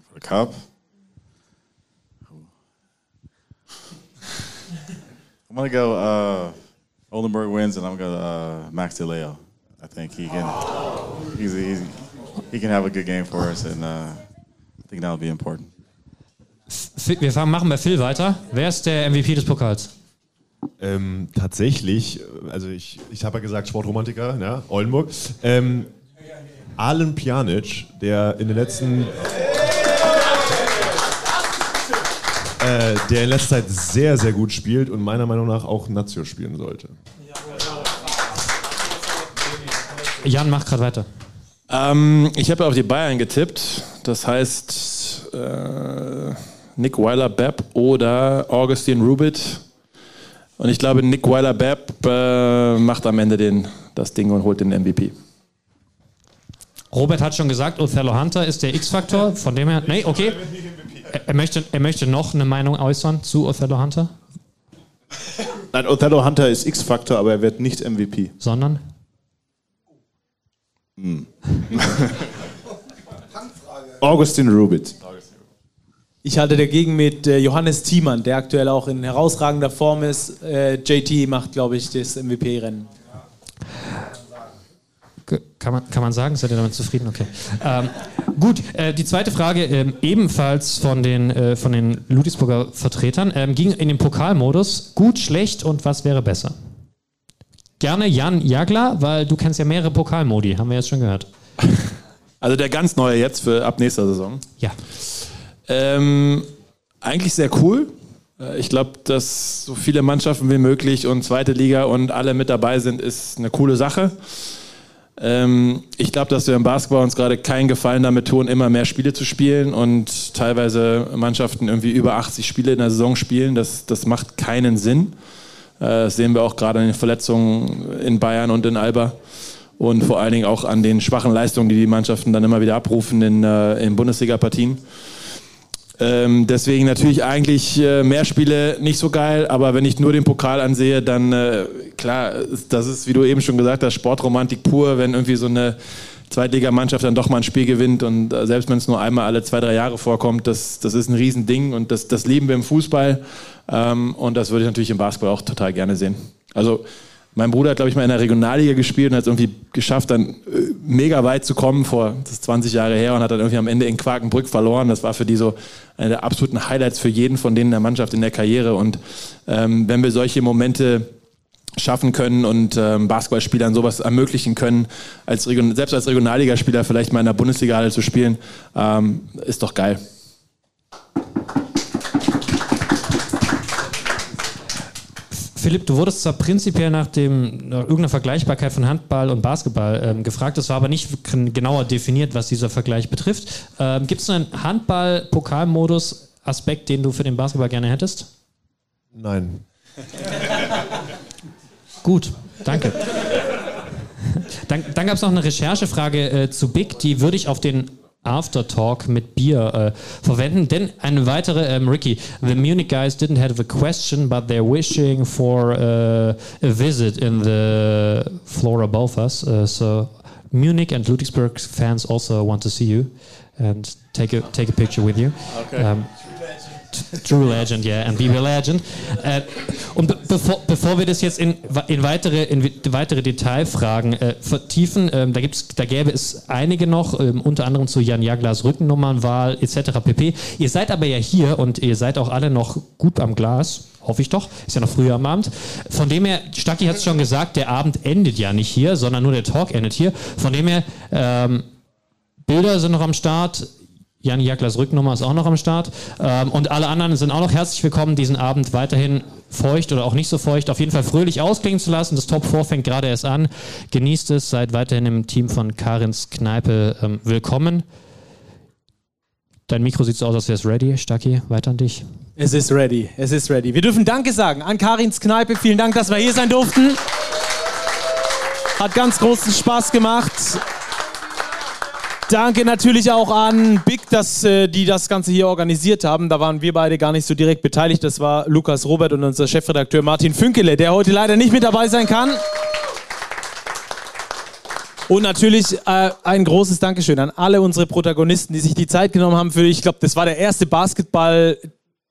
For the cup, I'm gonna go. Uh, Oldenburg wins, and I'm gonna uh, Max DeLeo. I think he can. He's, he's he can have a good game for us, and uh, I think that'll be important. Wir fangen, machen bei Phil weiter. Wer ist der MVP des Pokals? Ähm, tatsächlich, also ich, ich habe ja gesagt Sportromantiker, ja, Oldenburg. Ähm, Alen Pjanic, der in den letzten äh, der in letzter Zeit sehr, sehr gut spielt und meiner Meinung nach auch Nazio spielen sollte. Jan macht gerade weiter. Ähm, ich habe auf die Bayern getippt. Das heißt äh, Nick Weiler-Bepp oder Augustin Rubit. Und ich glaube, Nick Weiler-Bepp äh, macht am Ende den, das Ding und holt den MVP. Robert hat schon gesagt, Othello Hunter ist der X-Faktor. Von dem her, nee, okay. Er, möchte, er möchte noch eine Meinung äußern zu Othello Hunter, Nein, Othello Hunter ist X-Faktor, aber er wird nicht MVP. sondern Augustin Rubit. Ich halte dagegen mit äh, Johannes Thiemann, der aktuell auch in herausragender Form ist. Äh, JT macht, glaube ich, das MVP-Rennen. Kann man, kann man sagen? Seid ihr damit zufrieden? Okay. Ähm, gut, äh, die zweite Frage, ähm, ebenfalls von den, äh, von den Ludwigsburger Vertretern, ähm, ging in den Pokalmodus gut, schlecht und was wäre besser? Gerne Jan Jagler, weil du kennst ja mehrere Pokalmodi, haben wir jetzt schon gehört. Also der ganz neue jetzt für ab nächster Saison. Ja. Ähm, eigentlich sehr cool. Äh, Ich glaube, dass so viele Mannschaften wie möglich und zweite Liga und alle mit dabei sind, ist eine coole Sache. Ähm, ich glaube, dass wir im Basketball uns gerade keinen Gefallen damit tun, immer mehr Spiele zu spielen und teilweise Mannschaften irgendwie über 80 Spiele in der Saison spielen. Das, das macht keinen Sinn. Äh, Das sehen wir auch gerade an den Verletzungen in Bayern und in Alba und vor allen Dingen auch an den schwachen Leistungen, die die Mannschaften dann immer wieder abrufen in, äh, in Bundesliga-Partien. Ähm, deswegen natürlich eigentlich äh, mehr Spiele nicht so geil, aber wenn ich nur den Pokal ansehe, dann äh, klar, das ist, wie du eben schon gesagt hast, Sportromantik pur, wenn irgendwie so eine Zweitligamannschaft dann doch mal ein Spiel gewinnt und äh, selbst wenn es nur einmal alle zwei, drei Jahre vorkommt, das, das ist ein Riesending und das, das lieben wir im Fußball ähm, und das würde ich natürlich im Basketball auch total gerne sehen. Also mein Bruder hat, glaube ich, mal in der Regionalliga gespielt und hat es irgendwie geschafft, dann äh, mega weit zu kommen, vor das ist 20 Jahre her, und hat dann irgendwie am Ende in Quakenbrück verloren. Das war für die so eine der absoluten Highlights für jeden von denen in der Mannschaft in der Karriere. Und ähm, wenn wir solche Momente schaffen können und ähm, Basketballspielern sowas ermöglichen können, als Region, selbst als Regionalligaspieler vielleicht mal in der Bundesliga zu spielen, ähm, ist doch geil. Philipp, du wurdest zwar prinzipiell nach, dem, nach irgendeiner Vergleichbarkeit von Handball und Basketball ähm, gefragt, es war aber nicht genauer definiert, was dieser Vergleich betrifft. Ähm, Gibt es einen Handball-Pokalmodus Aspekt, den du für den Basketball gerne hättest? Nein. Gut, danke. Dann, dann gab es noch eine Recherchefrage äh, zu Big, die würde ich auf den Aftertalk mit Bier äh, verwenden. Denn eine weitere, ähm, Ricky, the Munich guys didn't have a question, but they're wishing for uh, a visit in the floor above us. Uh, so Munich and Ludwigsburg fans also want to see you and take a take a picture with you. Okay. Um, True Legend, yeah, and be a legend. Äh, und be bevor, bevor wir das jetzt in, in, weitere, in weitere Detailfragen äh, vertiefen, ähm, da, gibt's, da gäbe es einige noch, ähm, unter anderem zu Jan Jaglas Rückennummernwahl etc. pp. Ihr seid aber ja hier und ihr seid auch alle noch gut am Glas. Hoffe ich doch. Ist ja noch früher am Abend. Von dem her, Stacki hat es schon gesagt, der Abend endet ja nicht hier, sondern nur der Talk endet hier. Von dem her, ähm, Bilder sind noch am Start. Jan Jaklers Rücknummer ist auch noch am Start. Ähm, und alle anderen sind auch noch herzlich willkommen, diesen Abend weiterhin feucht oder auch nicht so feucht, auf jeden Fall fröhlich ausklingen zu lassen. Das Top 4 fängt gerade erst an. Genießt es, seid weiterhin im Team von Karins Kneipe ähm, willkommen. Dein Mikro sieht so aus, als wäre es ready. Stacki, weiter an dich. Es ist ready, es ist ready. Wir dürfen Danke sagen an Karins Kneipe. Vielen Dank, dass wir hier sein durften. Hat ganz großen Spaß gemacht. Danke natürlich auch an Big, dass äh, die das Ganze hier organisiert haben. Da waren wir beide gar nicht so direkt beteiligt. Das war Lukas Robert und unser Chefredakteur Martin Fünkele, der heute leider nicht mit dabei sein kann. Und natürlich äh, ein großes Dankeschön an alle unsere Protagonisten, die sich die Zeit genommen haben für, ich glaube, das war der erste Basketball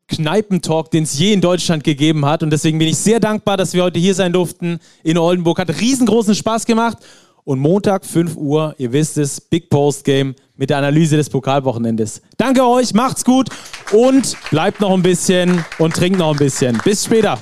Kneipentalk, den es je in Deutschland gegeben hat. Und deswegen bin ich sehr dankbar, dass wir heute hier sein durften in Oldenburg. Hat riesengroßen Spaß gemacht. Und Montag 5 Uhr, ihr wisst es, Big Post Game mit der Analyse des Pokalwochenendes. Danke euch, macht's gut und bleibt noch ein bisschen und trinkt noch ein bisschen. Bis später.